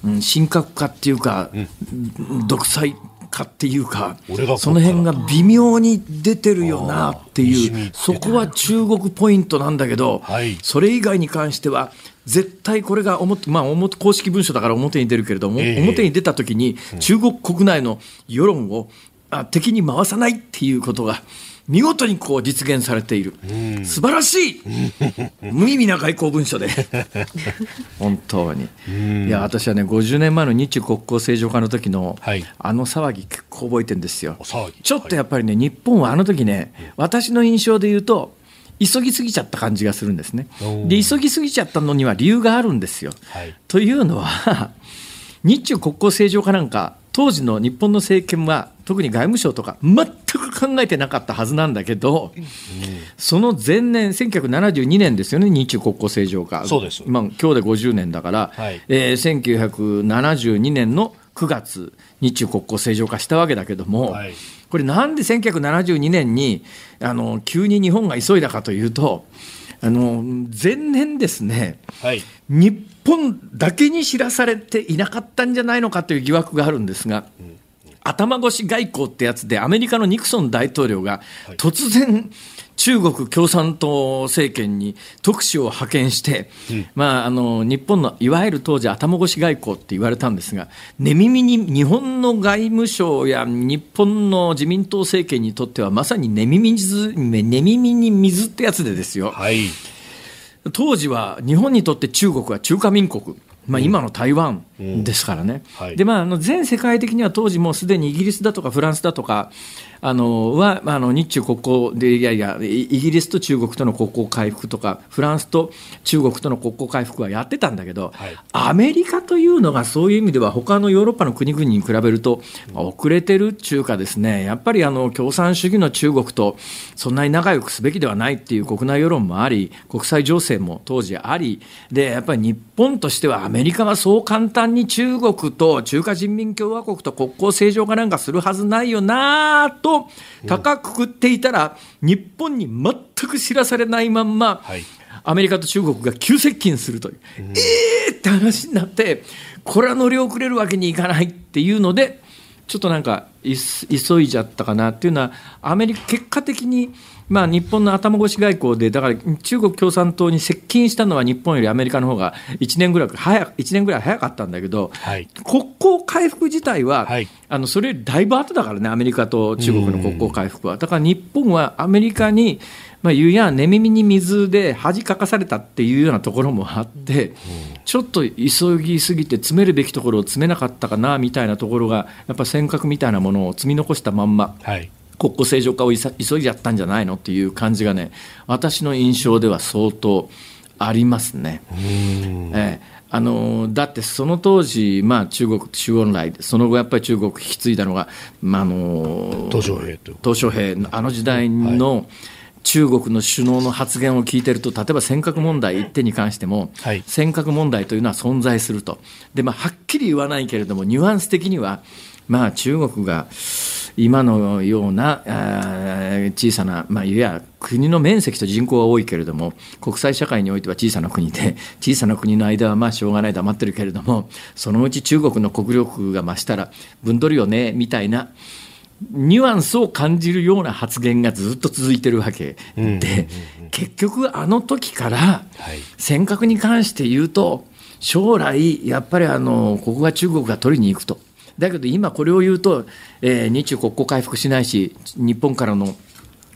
S1: うん、神格化っていうか、うん、独裁かっていうか、その辺が微妙に出てるよなっていう、そこは中国ポイントなんだけど、はい、それ以外に関しては、絶対これが表、まあ、表公式文書だから表に出るけれども、えー、表に出たときに、中国国内の世論をあ敵に回さないっていうことが、見事にこう実現されている、うん、素晴らしい。無意味な外交文書で。本当に、いや私はね50年前の日中国交正常化の時の、はい、あの騒ぎ結構覚えてるんですよ。ちょっとやっぱりね日本はあの時ね私の印象で言うと急ぎすぎちゃった感じがするんですね。で急ぎすぎちゃったのには理由があるんですよ、はい、というのは 日中国交正常化なんか当時の日本の政権は特に外務省とか全く考えてなかったはずなんだけど、うん、その前年1972年ですよね日中国交正常化。
S3: そうです、
S1: まあ、今日で50年だから、はい。えー、1972年の9月日中国交正常化したわけだけども、はい、これなんで1972年にあの急に日本が急いだかというとあの前年ですね、はい、日本だけに知らされていなかったんじゃないのかという疑惑があるんですが、うん、頭越し外交ってやつで、アメリカのニクソン大統領が突然、中国共産党政権に特使を派遣して、うん、まあ、あの日本のいわゆる当時、頭越し外交って言われたんですが、寝耳に日本の外務省や日本の自民党政権にとっては、まさに寝耳に水寝耳に水ってやつでですよ。はい当時は日本にとって中国は中華民国。まあ、今の台湾ですからね、うんうんはい、でまあ、あの全世界的には当時もうすでにイギリスだとかフランスだとか、あのは、あの日中国交で、いやいや、イギリスと中国との国交回復とか、フランスと中国との国交回復はやってたんだけど、はい、アメリカというのがそういう意味では、他のヨーロッパの国々に比べると、遅れてる中華ですね、やっぱりあの共産主義の中国とそんなに仲良くすべきではないっていう国内世論もあり、国際情勢も当時あり、でやっぱり日本としては、アメリカはそう簡単に中国と中華人民共和国と国交正常化なんかするはずないよなと。高くくっていたら、日本に全く知らされないまんま、はい、アメリカと中国が急接近するという、うん、えーって話になって、これは乗り遅れるわけにいかないっていうので、ちょっとなんか急いじゃったかなっていうのは、アメリカ、結果的にまあ、日本の頭越し外交で、だから中国共産党に接近したのは日本よりアメリカの方が1年ぐらい早1年ぐらい早かったんだけど、はい、国交回復自体は、はい、あのそれよりだいぶ後だからね、アメリカと中国の国交回復は。だから日本はアメリカにまあ、言うや寝耳に水で恥かかされたっていうようなところもあって、ちょっと急ぎすぎて詰めるべきところを詰めなかったかなみたいなところがやっぱ尖閣みたいなものを積み残したまんま、はい、国交正常化を急いじゃったんじゃないのっていう感じがね私の印象では相当ありますね。ええ。あのだってその当時、まあ、中国、周恩来、その後やっぱり中国引き継いだのが、まあ、あの
S3: 鄧小平と。
S1: 鄧小平あの時代の、中国の首脳の発言を聞いてると、例えば尖閣問題一点に関しても、はい、尖閣問題というのは存在すると、でまあ、はっきり言わないけれども、ニュアンス的には、まあ、中国が今のような小さな、まあ、いわゆる国の面積と人口は多いけれども国際社会においては小さな国で 小さな国の間はまあしょうがない黙ってるけれどもそのうち中国の国力が増したら分取るよねみたいなニュアンスを感じるような発言がずっと続いてるわけで、結局あの時から尖閣に関して言うと将来やっぱりあのここが中国が取りに行くと。だけど今これを言うと、えー、日中国交回復しないし、日本からの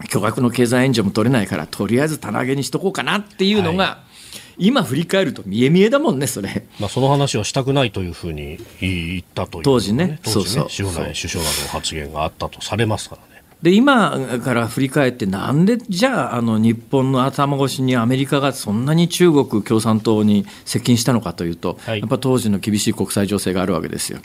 S1: 巨額の経済援助も取れないからとりあえず棚上げにしとこうかなっていうのが、はい、今振り返ると見え見えだもんね、それ。
S3: まあ、その話をしたくないというふうに言ったという、ね、
S1: 当時ね、
S3: 当時ねそうそう。首相などの発言があったとされますからね。
S1: で今から振り返って、なんでじゃああの日本の頭越しにアメリカがそんなに中国共産党に接近したのかというと、はい、やっぱ当時の厳しい国際情勢があるわけですよ。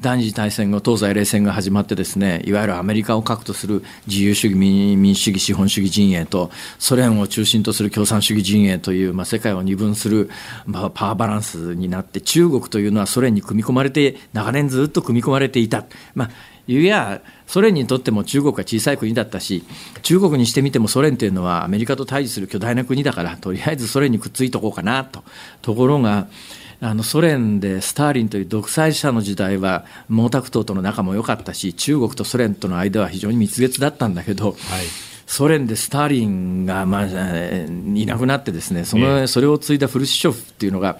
S1: 第二次大戦後、東西冷戦が始まってですね、いわゆるアメリカを核とする自由主義民主主義資本主義陣営と、ソ連を中心とする共産主義陣営という、まあ、世界を二分する、まあ、パワーバランスになって、中国というのはソ連に組み込まれて、長年ずっと組み込まれていた。まあいうやソ連にとっても中国は小さい国だったし中国にしてみてもソ連というのはアメリカと対峙する巨大な国だからとりあえずソ連にくっついとこうかなと。ところがあのソ連でスターリンという独裁者の時代は毛沢東との仲も良かったし中国とソ連との間は非常に蜜月だったんだけど、はい。ソ連でスターリンが、まあ、いなくなってですねその、それを継いだフルシチョフっていうのが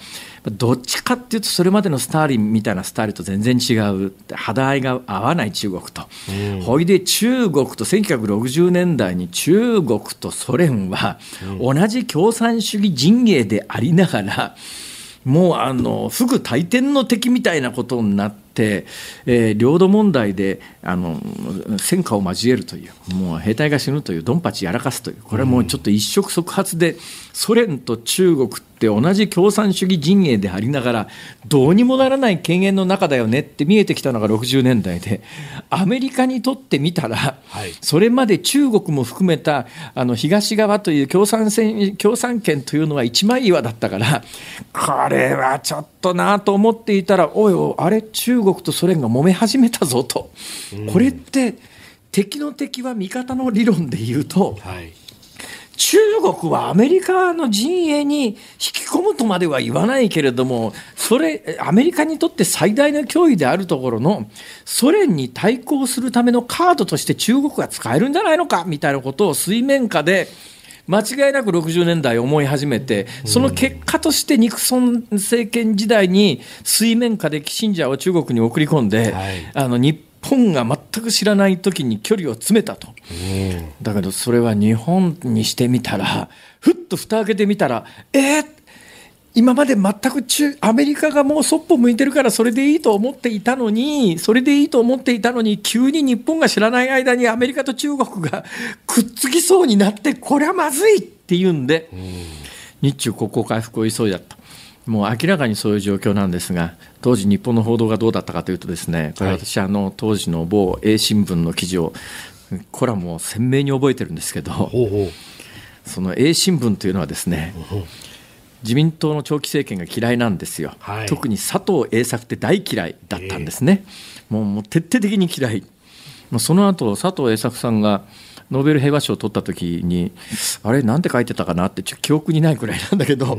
S1: どっちかっていうとそれまでのスターリンみたいなスタイルと全然違う肌合いが合わない中国と、うん、ほいで中国と1960年代に中国とソ連は同じ共産主義陣営でありながら、もうあのフグ大天の敵みたいなことになって、えー、領土問題であの戦火を交えるというもう兵隊が死ぬというドンパチやらかすというこれはもうちょっと一触即発でソ連と中国って同じ共産主義陣営でありながらどうにもならない権限の中だよねって見えてきたのが60年代でアメリカにとってみたら、はい、それまで中国も含めたあの東側という共産共産権というのは一枚岩だったからこれはちょっとなと思っていたらおいおいあれ中国とソ連が揉め始めたぞと、これって敵の敵は味方の理論で言うと、はい。中国はアメリカの陣営に引き込むとまでは言わないけれども、それ、アメリカにとって最大の脅威であるところの、ソ連に対抗するためのカードとして中国が使えるんじゃないのかみたいなことを水面下で、間違いなく60年代思い始めて、その結果としてニクソン政権時代に水面下でキシンジャーを中国に送り込んで、はい、あの日本が全く知らない時に距離を詰めたと、だけどそれは日本にしてみたらふっと蓋開けてみたらえー、今まで全く中アメリカがもうそっぽ向いてるからそれでいいと思っていたのにそれでいいと思っていたのに急に日本が知らない間にアメリカと中国がくっつきそうになってこれはまずいっていうんで日中国交回復を急いだと。もう明らかにそういう状況なんですが、当時、日本の報道がどうだったかというと、ですねこれ、私、あの当時の某 A 新聞の記事を、これはもう鮮明に覚えてるんですけど、その A 新聞というのはですね、自民党の長期政権が嫌いなんですよ、はい、特に佐藤栄作って大嫌いだったんですね、えー、もうもう徹底的に嫌い、もうその後佐藤栄作さんがノーベル平和賞を取った時にあれなんて書いてたかなって記憶にないくらいなんだけど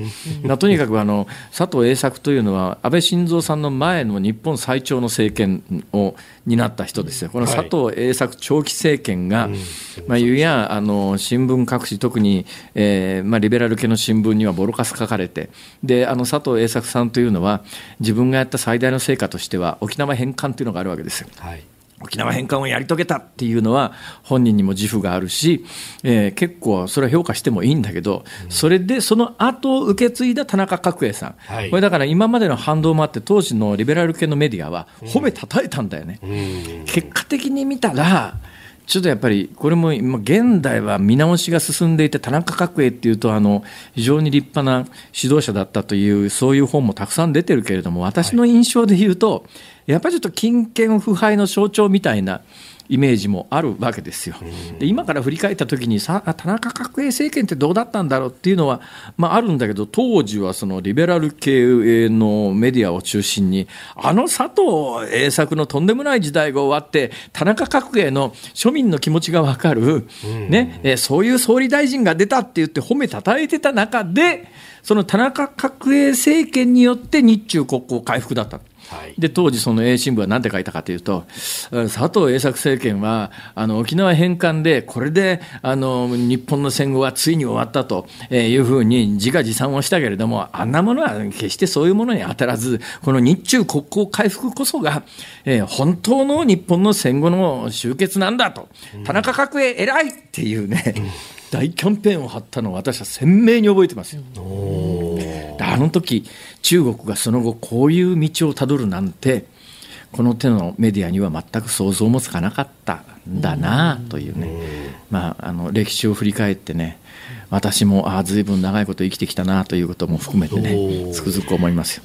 S1: とにかくあの佐藤栄作というのは安倍晋三さんの前の日本最長の政権を担った人ですよ。この佐藤栄作長期政権が、はい、まあ、いうやあの新聞各紙特に、えーまあ、リベラル系の新聞にはボロカス書かれてであの佐藤栄作さんというのは自分がやった最大の成果としては沖縄返還というのがあるわけですよ。はい沖縄返還をやり遂げたっていうのは本人にも自負があるし、えー、結構それは評価してもいいんだけど、それでその後を受け継いだ田中角栄さん、はい、これだから今までの反動もあって当時のリベラル系のメディアは褒めたたえたんだよね。結果的に見たらちょっとやっぱりこれも今現代は見直しが進んでいて田中角栄っていうとあの非常に立派な指導者だったというそういう本もたくさん出てるけれども私の印象で言うと、やっぱりちょっと金権腐敗の象徴みたいなイメージもあるわけですよ。で今から振り返った時にさ田中角栄政権ってどうだったんだろうっていうのは、まあ、あるんだけど当時はそのリベラル系のメディアを中心にあの佐藤栄作のとんでもない時代が終わって田中角栄の庶民の気持ちが分かる、ねえそういう総理大臣が出たって言って褒めたたえてた中でその田中角栄政権によって日中国交回復だった。で当時、その A 新聞は何て書いたかというと、佐藤栄作政権はあの沖縄返還で、これであの日本の戦後はついに終わったというふうに自画自賛をしたけれども、あんなものは決してそういうものに当たらず、この日中国交回復こそが、えー、本当の日本の戦後の終結なんだと、田中角栄偉いっていうね、大キャンペーンを張ったのを私は鮮明に覚えてますよ。あの時中国がその後こういう道をたどるなんてこの手のメディアには全く想像もつかなかったんだなというね、まあ、あの歴史を振り返ってね私もああ随分長いこと生きてきたなということも含めてねつくづく思いますよ。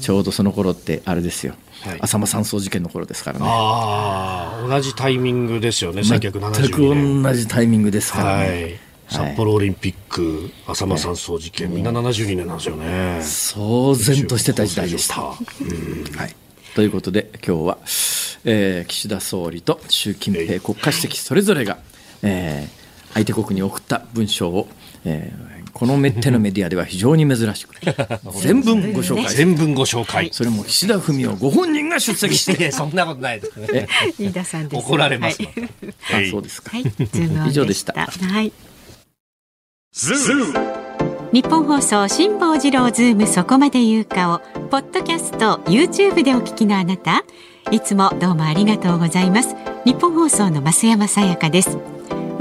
S1: ちょうどその頃ってあれですよ、はい、浅間山荘事件の頃ですからね。
S3: ああ同じタイミングですよね1970
S1: 年。全く同じタイミングですからね。はい
S3: 札幌オリンピック、浅間山荘事件、みんな72年なんですよね。
S1: 騒然としてた時代でした。はい、ということで、今日は、えー、岸田総理と習近平国家主席それぞれが、えー、相手国に送った文章を、えー、このめってのメディアでは非常に珍しく 全文ご紹介。
S3: 全文ご紹介。
S1: それも岸田文雄ご本人が出席して
S3: そんなことないですね。
S2: 飯田さん
S3: 怒られます、
S1: はい、あそうですか、
S2: はい、
S1: 以上でした。
S2: はい。日本放送辛坊治郎ズームそこまで言うかをポッドキャスト YouTube でお聞きのあなたいつもどうもありがとうございます。日本放送の増山さやかです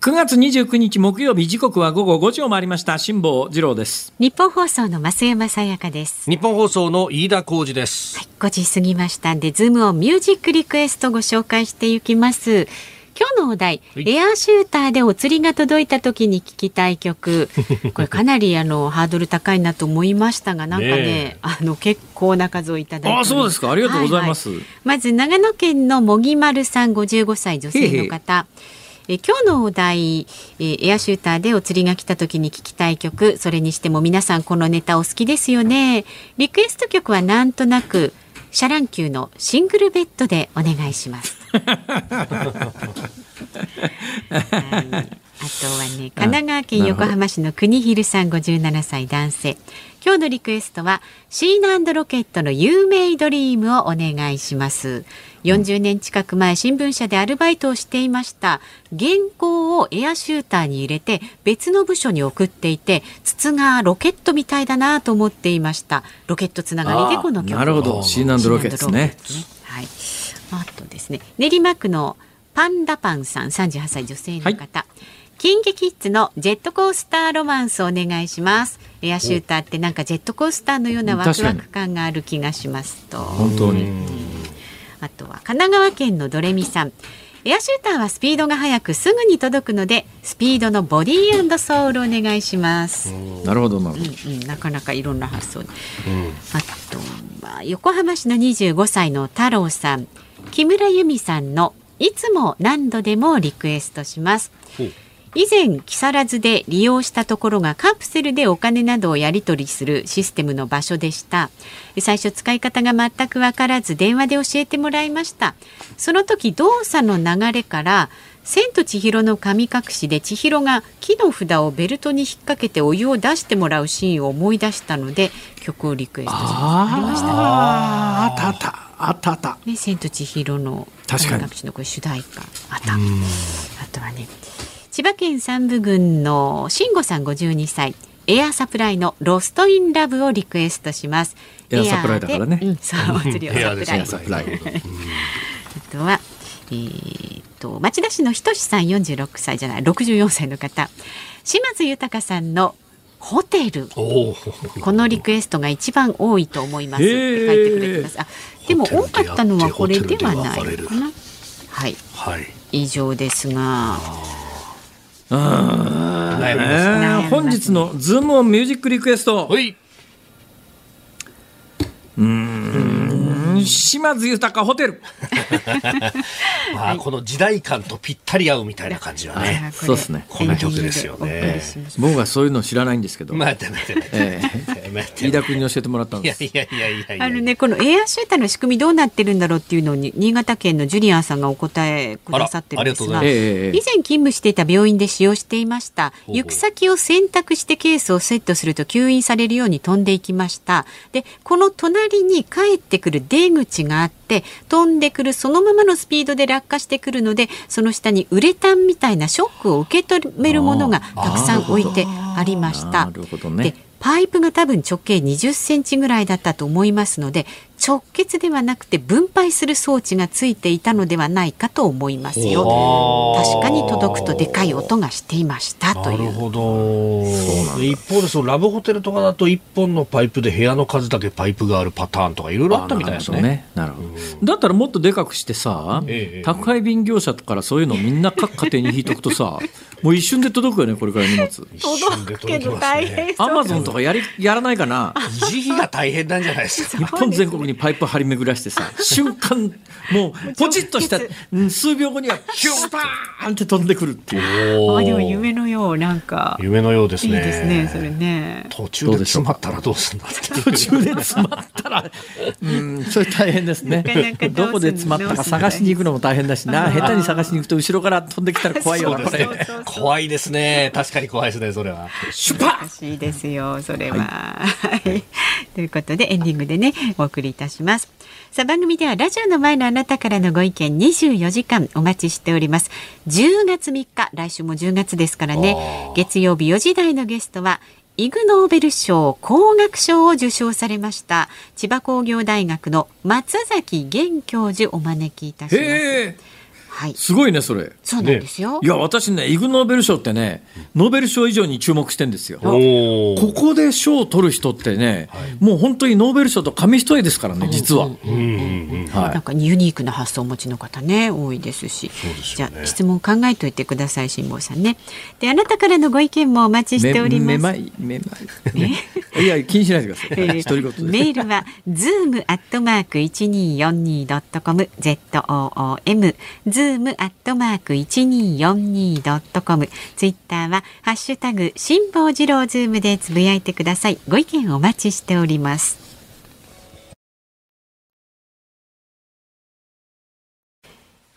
S1: 9月29日木曜日時刻は午後5時を回りました辛坊治郎です
S2: ニッポン放送の増山さやかです
S3: ニッポン放送の飯田浩司です、
S2: はい、5時過ぎましたんでズームオンミュージックリクエストご紹介していきます今日のお題、エアシューターでお釣りが届いた時に聞きたい曲。これかなりあのハードル高いなと思いましたが、なんかね、ねあの結構な数をいただいて。
S1: あ、そうですか。ありがとうございます。はいはい、
S2: まず長野県のもぎまるさん、55歳女性の方。へへえ今日のお題、えエアシューターでお釣りが来た時に聞きたい曲それにしても皆さんこのネタお好きですよね。リクエスト曲はなんとなくシャ乱Q のシングルベッドでお願いします。はいあとはね、神奈川県横浜市の国広さん57歳男性。今日のリクエストはシーナロケットの You May Dream をお願いします。40年近く前新聞社でアルバイトをしていました原稿をエアシューターに入れて別の部署に送っていて筒がロケットみたいだなと思っていました。ロケットつながりでこの曲。
S1: なるほど。シーナロケットね。
S2: はい。あとですね練馬区のパンダパンさん38歳女性の方、はいキンギキッズのジェットコースターロマンスお願いします。エアシューターってなんかジェットコースターのようなワクワク感がある気がしますと。
S1: 本当に。
S2: あとは神奈川県のドレミさん。エアシューターはスピードが速くすぐに届くのでスピードのボディーソウルお願いします。
S1: なるほどなるほ
S2: ど、うんうん、なかなかいろんな発想、うん、あとは横浜市の25歳の太郎さん木村由美さんのいつも何度でもリクエストします。以前木更津で利用したところがカプセルでお金などをやり取りするシステムの場所でした。最初使い方が全く分からず電話で教えてもらいました。その時動作の流れから千と千尋の神隠しで千尋が木の札をベルトに引っ掛けてお湯を出してもらうシーンを思い出したので曲をリクエストしま
S1: した。ありました、ね、ああったあった。
S2: ね、千と千尋の神隠しのこれ主題歌あった。あとはね千葉県山武郡の慎吾さん52歳エアサプライのロストインラブをリクエストします。
S1: エアサプライだからね、
S2: うん、そうお釣りをサプライ。
S1: サプライ
S2: あとはえー、と町田市のひとしさん46歳じゃない64歳の方。島津豊さんのホテル。このリクエストが一番多いと思います。って書いてくれてます。あでも多かったのはこれではないのかな。はい、はい、以上ですが。
S1: 本日のズームオンミュージックリクエスト。はい。うん島津豊ホテル
S3: まあ、この時代感とぴったり合うみたいな感じはね。
S1: そうですね。
S3: この曲ですよね。
S1: 僕はそういうの知らないんですけど。
S3: 待って待って待って。
S1: 飯田君に教えてもらったんです。
S3: いやいやいやいや
S2: あのね、このエアシューターの仕組みどうなってるんだろうっていうのに、新潟県のジュリアンさんがお答えくださってるんですが、以前勤務していた病院で使用していました。行く先を選択してケースをセットすると吸引されるように飛んでいきました。で、この隣に帰ってくる出口があって、飛んでくるそのままのスピードで落下してくるのでその下にウレタンみたいなショックを受け止めるものがたくさん置いてありました。でパイプが多分直径20センチぐらいだったと思いますので直結ではなくて分配する装置がついていたのではないかと思いますよ。確かに届くとでかい音がしていましたという。なるほど。
S3: 一方でそのラブホテルとかだと1本のパイプで部屋の数だけパイプがあるパターンとかいろいろあったみたいですね。
S1: なるほど、ね、だったらもっとでかくしてさ、ええ、宅配便業者からそういうのみんな各家庭に引いとくとさ もう一瞬で届くよねこれから荷物。
S2: 届くけど大変
S1: アマゾンとかやりやらないかな？
S3: 維持費が大変なんじゃないですか。
S1: 日本全国にパイプ張り巡らしてさ 瞬間もうポチッとした数秒後にはヒューパーンって飛んでくるっていう。
S2: あでも夢のようなんか。
S3: 夢のようですね。
S2: いいですねそれね。
S3: 途中で詰まったらどうするんだ
S1: 途中で詰まったらうんそれ大変ですね。どこで詰まったか探しに行くのも大変だしな。下手に探しに行くと後ろから飛んできたら怖いよこれ。
S3: 怖いですね。確かに怖いですねそれは。
S1: シュパ
S2: 難しいですよそれは、はい、ということでエンディングでねお送りいたします。さあ番組ではラジオの前のあなたからのご意見24時間お待ちしております。10月3日来週も10月ですからね。月曜日4時台のゲストはイグ・ノーベル賞工学賞を受賞されました千葉工業大学の松崎源教授お招きいたします
S1: はい、すごいね、それ。
S2: そうなんですよ。
S1: ね、いや、私ね、イグ・ノーベル賞ってね、ノーベル賞以上に注目してんですよ。ここで賞を取る人ってね、はい、もう本当にノーベル賞と紙一重ですからね、実は。
S2: なんかユニークな発想をお持ちの方ね、多いですし。すね、じゃあ、質問考えといてください、辛坊さんね。で、あなたからのご意見もお待ちしております。めまい、めま
S1: い。いや、気にしないでください。えー、
S2: メールは、ズームアットマーク一二四二ドットコム、Z O O M、ズームアットマーク一二四二ドットコム。ツイッターはハッシュタグ辛坊治郎ズームでつぶやいてください。ご意見お待ちしております。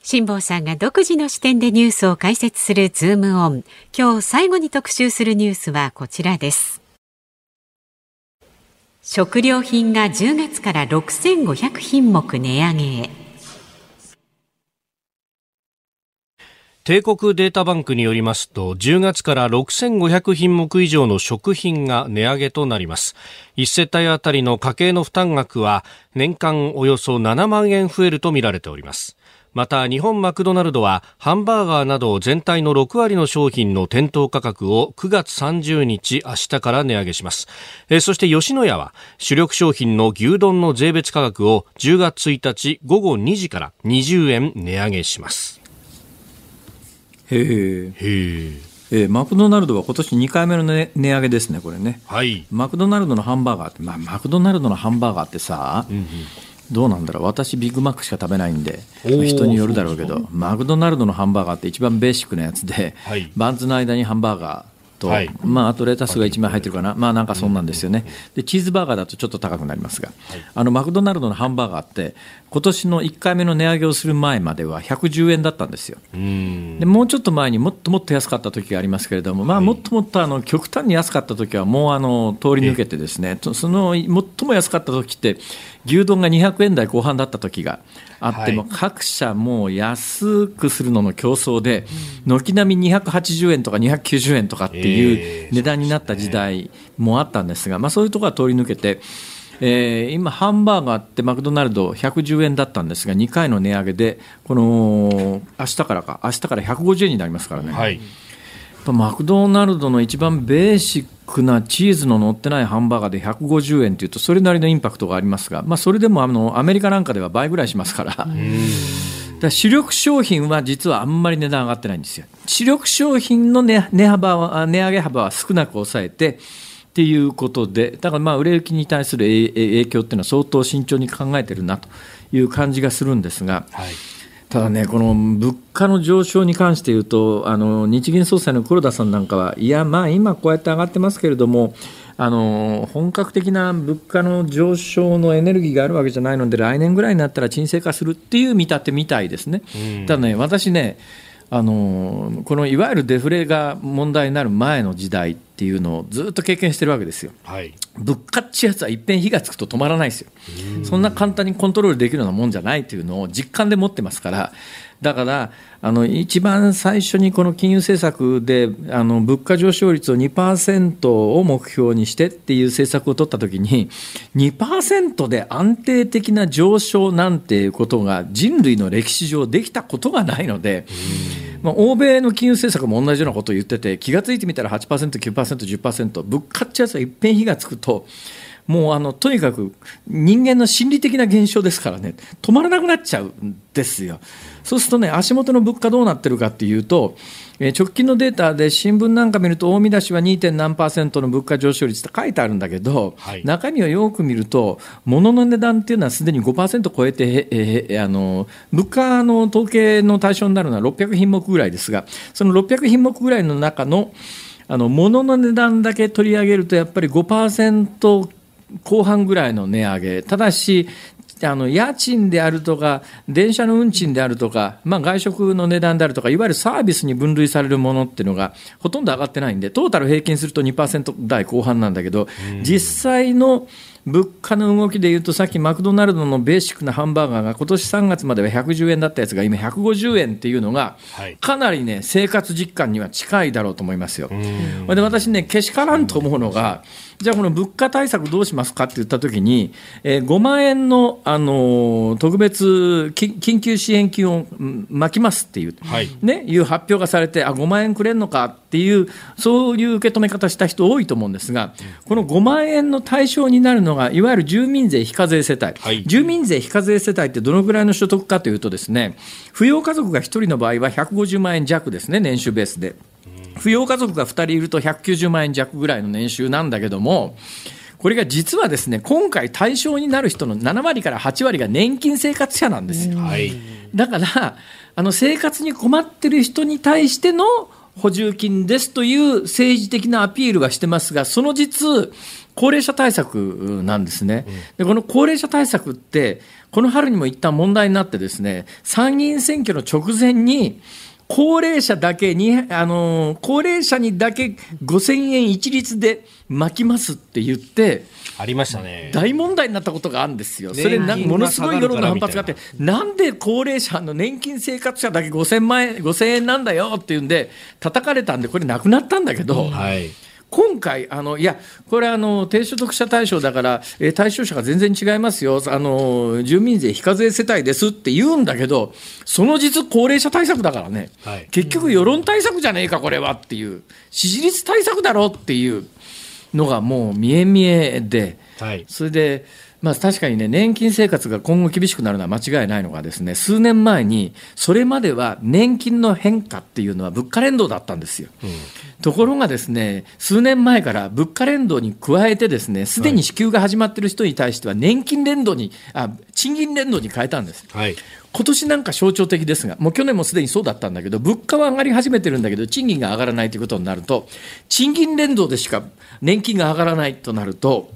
S2: 辛坊さんが独自の視点でニュースを解説するズームオン。今日最後に特集するニュースはこちらです。食料品が10月から6500品目値上げへ。
S3: 帝国データバンクによりますと10月から6500品目以上の食品が値上げとなります1世帯あたりの家計の負担額は年間およそ7万円増えるとみられておりますまた日本マクドナルドはハンバーガーなど全体の6割の商品の店頭価格を9月30日明日から値上げします。えそして吉野家は主力商品の牛丼の税別価格を10月1日午後2時から20円値上げします。
S1: へえ。えー、マクドナルドは今年2回目の、ね、値上げですね、これね、
S3: はい、
S1: マクドナルドのハンバーガーって、まあ、マクドナルドのハンバーガーってさ、うんうん、どうなんだろう、私、ビッグマックしか食べないんで、人によるだろうけど、マクドナルドのハンバーガーって一番ベーシックなやつで、はい、バンズの間にハンバーガー、と、はい、まあ、あとレタスが1枚入ってるかな、まあ、なんかそんなんですよね、でチーズバーガーだとちょっと高くなりますが、はい、あのマクドナルドのハンバーガーって、今年の1回目の値上げをする前までは110円だったんですよ。でもうちょっと前にもっともっと安かった時がありますけれども、まあ、もっともっとあの極端に安かった時はもうあの通り抜けてですね、その最も安かった時って牛丼が200円台後半だった時があっても、各社もう安くするのの競争で、軒並み280円とか290円とかっていう値段になった時代もあったんですが、まあ、そういうところは通り抜けて。えー、今、ハンバーガーってマクドナルド110円だったんですが2回の値上げでこの明日からか明日から150円になりますからね、はい、マクドナルドの一番ベーシックなチーズの乗ってないハンバーガーで150円というとそれなりのインパクトがありますが、まあ、それでもあのアメリカなんかでは倍ぐらいしますから。だ主力商品は実はあんまり値段上がってないんですよ。主力商品の値値幅は値上げ幅は少なく抑えてっていうことで、だからまあ売れ行きに対する影響っていうのは相当慎重に考えてるなという感じがするんですが。はいただね、この物価の上昇に関して言うと、あの日銀総裁の黒田さんなんかは、いや、まあ、今こうやって上がってますけれども、あの本格的な物価の上昇のエネルギーがあるわけじゃないので、来年ぐらいになったら沈静化するっていう見立てみたいですね。ただね、私ね、あのこのいわゆるデフレが問題になる前の時代っていうのをずっと経験してるわけですよ、はい、物価ってやつはいっぺん火がつくと止まらないですよ、そんな簡単にコントロールできるようなもんじゃないというのを実感で持ってますから、だからあの一番最初にこの金融政策であの物価上昇率を2%を目標にしてっていう政策を取ったときに2%で安定的な上昇なんていうことが人類の歴史上できたことがないので、まあ、欧米の金融政策も同じようなことを言ってて気が付いてみたら8%、9%、10%物価ってやつはいっぺん火がつくともうあのとにかく人間の心理的な現象ですからね止まらなくなっちゃうんですよ。そうするとね、足元の物価どうなってるかっていうと、えー、直近のデータで新聞なんか見ると、大見出しは 2. 何パーセントの物価上昇率って書いてあるんだけど、はい、中身をよく見ると、物の値段っていうのはすでに5%超えて、えー、あの物価の統計の対象になるのは600品目ぐらいですが、その600品目ぐらいの中の、あの物の値段だけ取り上げると、やっぱり5%後半ぐらいの値上げ、ただし、あの家賃であるとか、電車の運賃であるとか、まあ、外食の値段であるとか、いわゆるサービスに分類されるものっていうのがほとんど上がってないんで、トータル平均すると2%台後半なんだけど、実際の物価の動きでいうと、さっきマクドナルドのベーシックなハンバーガーが今年3月までは110円だったやつが今150円っていうのが、かなりね、生活実感には近いだろうと思いますよ。で私ね、けしからんと思うのが、じゃあこの物価対策どうしますかって言ったときに、えー、5万円の、あの特別緊急支援金を巻きますっていう、はい、ね、いう発表がされて、あ、5万円くれんのかっていう、そういう受け止め方した人多いと思うんですが、この5万円の対象になるのが、いわゆる住民税非課税世帯、はい、住民税非課税世帯ってどのぐらいの所得かというとですね、扶養家族が1人の場合は150万円弱ですね、年収ベースで。扶養家族が2人いると190万円弱ぐらいの年収なんだけども、これが実はですね、今回対象になる人の7割から8割が年金生活者なんですよ。はい、だから、あの生活に困ってる人に対しての補充金ですという政治的なアピールはしてますが、その実、高齢者対策なんですね。で、この高齢者対策って、この春にも一旦問題になってですね、参議院選挙の直前に、高齢者だけに、あの高齢者にだけ5000円一律で巻きますって言って、
S3: ありましたね。
S1: 大問題になったことがあるんですよ、それな、ものすごい世論の反発があって、な。んで高齢者の年金生活者だけ5000万円 ,5000 円なんだよっていうんで、叩かれたんで、これ、なくなったんだけど。はい今回、あのいや、これあの、低所得者対象だから、えー、対象者が全然違いますよ。あの、住民税非課税世帯ですって言うんだけど、その実、高齢者対策だからね、はい、結局、世論対策じゃねえか、これはっていう、支持率対策だろっていうのがもう見え見えで。
S3: はい、
S1: それで、まあ、確かにね、年金生活が今後厳しくなるのは間違いないのがですね、数年前に、それまでは年金の変化っていうのは物価連動だったんですよ。うん、ところがですね、数年前から物価連動に加えてですね、すでに支給が始まっている人に対しては年金連動に、あ、賃金連動に変えたんです。はい今年なんか象徴的ですが、もう去年もすでにそうだったんだけど、物価は上がり始めてるんだけど、賃金が上がらないということになると、賃金連動でしか年金が上がらないとなると、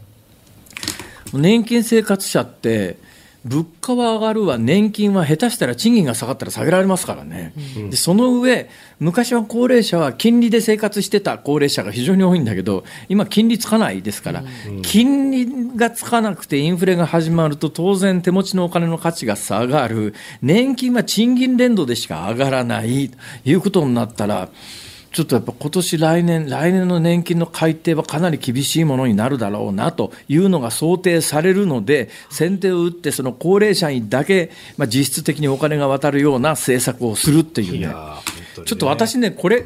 S1: 年金生活者って、物価は上がるわ、年金は下手したら賃金が下がったら下げられますからね、うん、でその上、昔は高齢者は金利で生活してた高齢者が非常に多いんだけど、今、金利つかないですから、うん、金利がつかなくてインフレが始まると、当然、手持ちのお金の価値が下がる、年金は賃金連動でしか上がらないということになったら、ちょっとやっぱ今年来年、来年の年金の改定はかなり厳しいものになるだろうなというのが想定されるので、先手を打って、その高齢者にだけ、まあ、実質的にお金が渡るような政策をするっていうね、ね。ちょっと私ね、これ、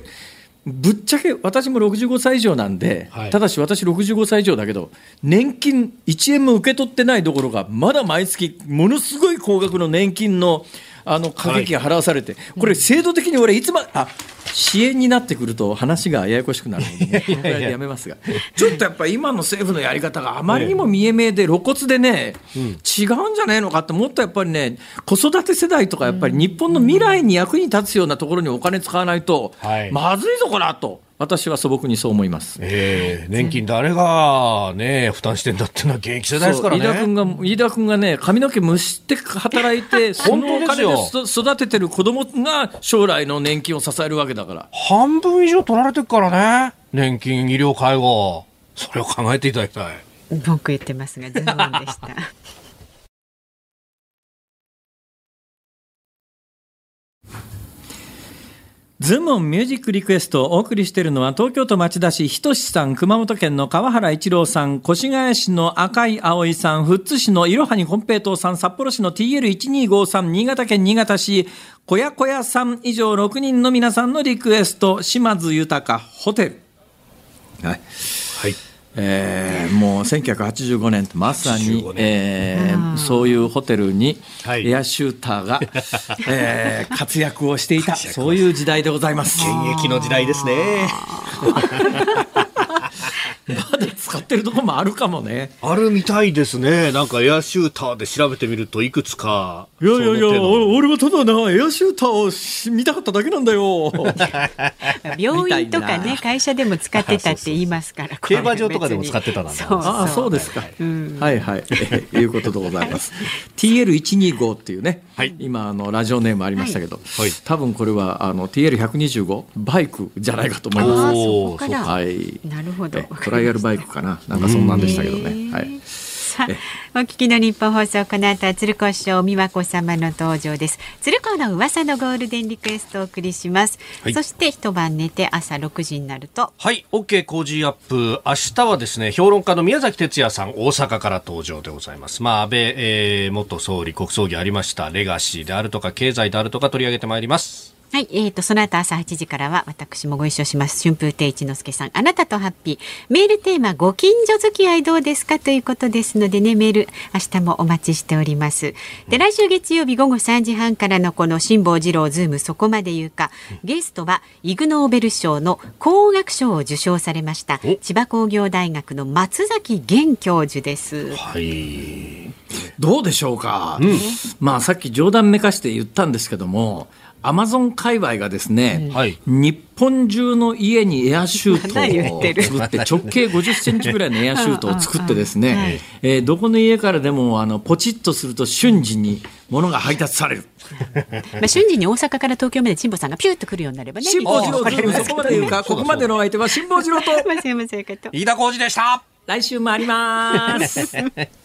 S1: ぶっちゃけ私も65歳以上なんで、はい、ただし私65歳以上だけど、年金1円も受け取ってないどころか、まだ毎月ものすごい高額の年金のあの過激が払わされて、これ制度的に俺いつまあ支援になってくると話がややこしくなるので、ね、このでやめますが。ちょっとやっぱり今の政府のやり方があまりにも見え見えで露骨でね、違うんじゃないのかってもっとやっぱりね子育て世代とかやっぱり日本の未来に役に立つようなところにお金使わないと、まずいぞこらと。私は素朴にそう思います。
S3: ええー、年金誰がね、負担してんだっていうのは現役世代ですからね。
S1: 飯田君が、飯田君がね、髪の毛むして働いて、そのお金で育ててる子供が将来の年金を支えるわけだから。
S3: 半分以上取られてるからね。年金、医療、介護。それを考えていただきたい。
S2: 文句言ってますが、ズボンでした。
S1: ズモンミュージックリクエストをお送りしているのは東京都町田市ひとしさん、熊本県の川原一郎さん、越谷市の赤井葵さん、富津市のいろはに本平糖さん、札幌市の TL1253、新潟県新潟市、小屋小屋さん以上6人の皆さんのリクエスト、島津豊ホテル。はい。はいえー、もう1985年まさに、えー、そういうホテルにエアシューターが、はい、えー、活躍をしていたそういう時代でございます
S3: 現役の時代ですね
S1: まだ使ってるところもあるかもね。
S3: あるみたいですね。なんかエアシューターで調べてみるといくつか。
S1: いやいやいや、俺はただな、エアシューターを見たかっただけなんだよ。
S2: 病院とかね、会社でも使ってたって言いますから。
S3: 競馬場とかでも使ってたなんだ。
S1: ああ、そうですか。はいはい。いうことでございます。TL125 っていうね、はい、今あのラジオネームありましたけど、はい、多分これはあの TL125 バイクじゃないかと思い
S2: ます。はい。なるほど。
S1: トライアルバイクかな、なんかそんなんでしたけどね。はい。
S2: お聞きの日本放送この後は鶴子師匠美和子様の登場です。鶴子の噂のゴールデンリクエストをお送りします、はい、そして一晩寝て朝6時になると。
S3: はい OK Cozy Up。明日はですね評論家の宮崎哲弥さん大阪から登場でございます。まあ安倍、えー、元総理国葬儀ありました。レガシーであるとか経済であるとか取り上げてまいります
S2: はい、えーと、その後朝8時からは私もご一緒します。春風亭一之輔さん。あなたとハッピー。メールテーマご近所付き合いどうですか？ということですのでねメール明日もお待ちしております。で来週月曜日午後3時半からのこの辛坊治郎ズームそこまで言うか。ゲストはイグ・ノーベル賞の工学賞を受賞されました千葉工業大学の松崎源教授です。
S1: はい。どうでしょうか、うん、まあさっき冗談めかして言ったんですけどもアマゾン界隈がですね、はい、日本中の家にエアシュートを作って直径50センチぐらいのエアシュートを作ってですね、えー、どこの家からでもあのポチッとすると瞬時に物が配達される。
S2: まあ瞬時に大阪から東京まで辛坊さんがピューと来るようになればね。
S1: 辛坊治郎とそこまで言うか、ここまでの相手は辛坊治郎と。
S3: 飯田浩二でした。
S1: 来週もあります。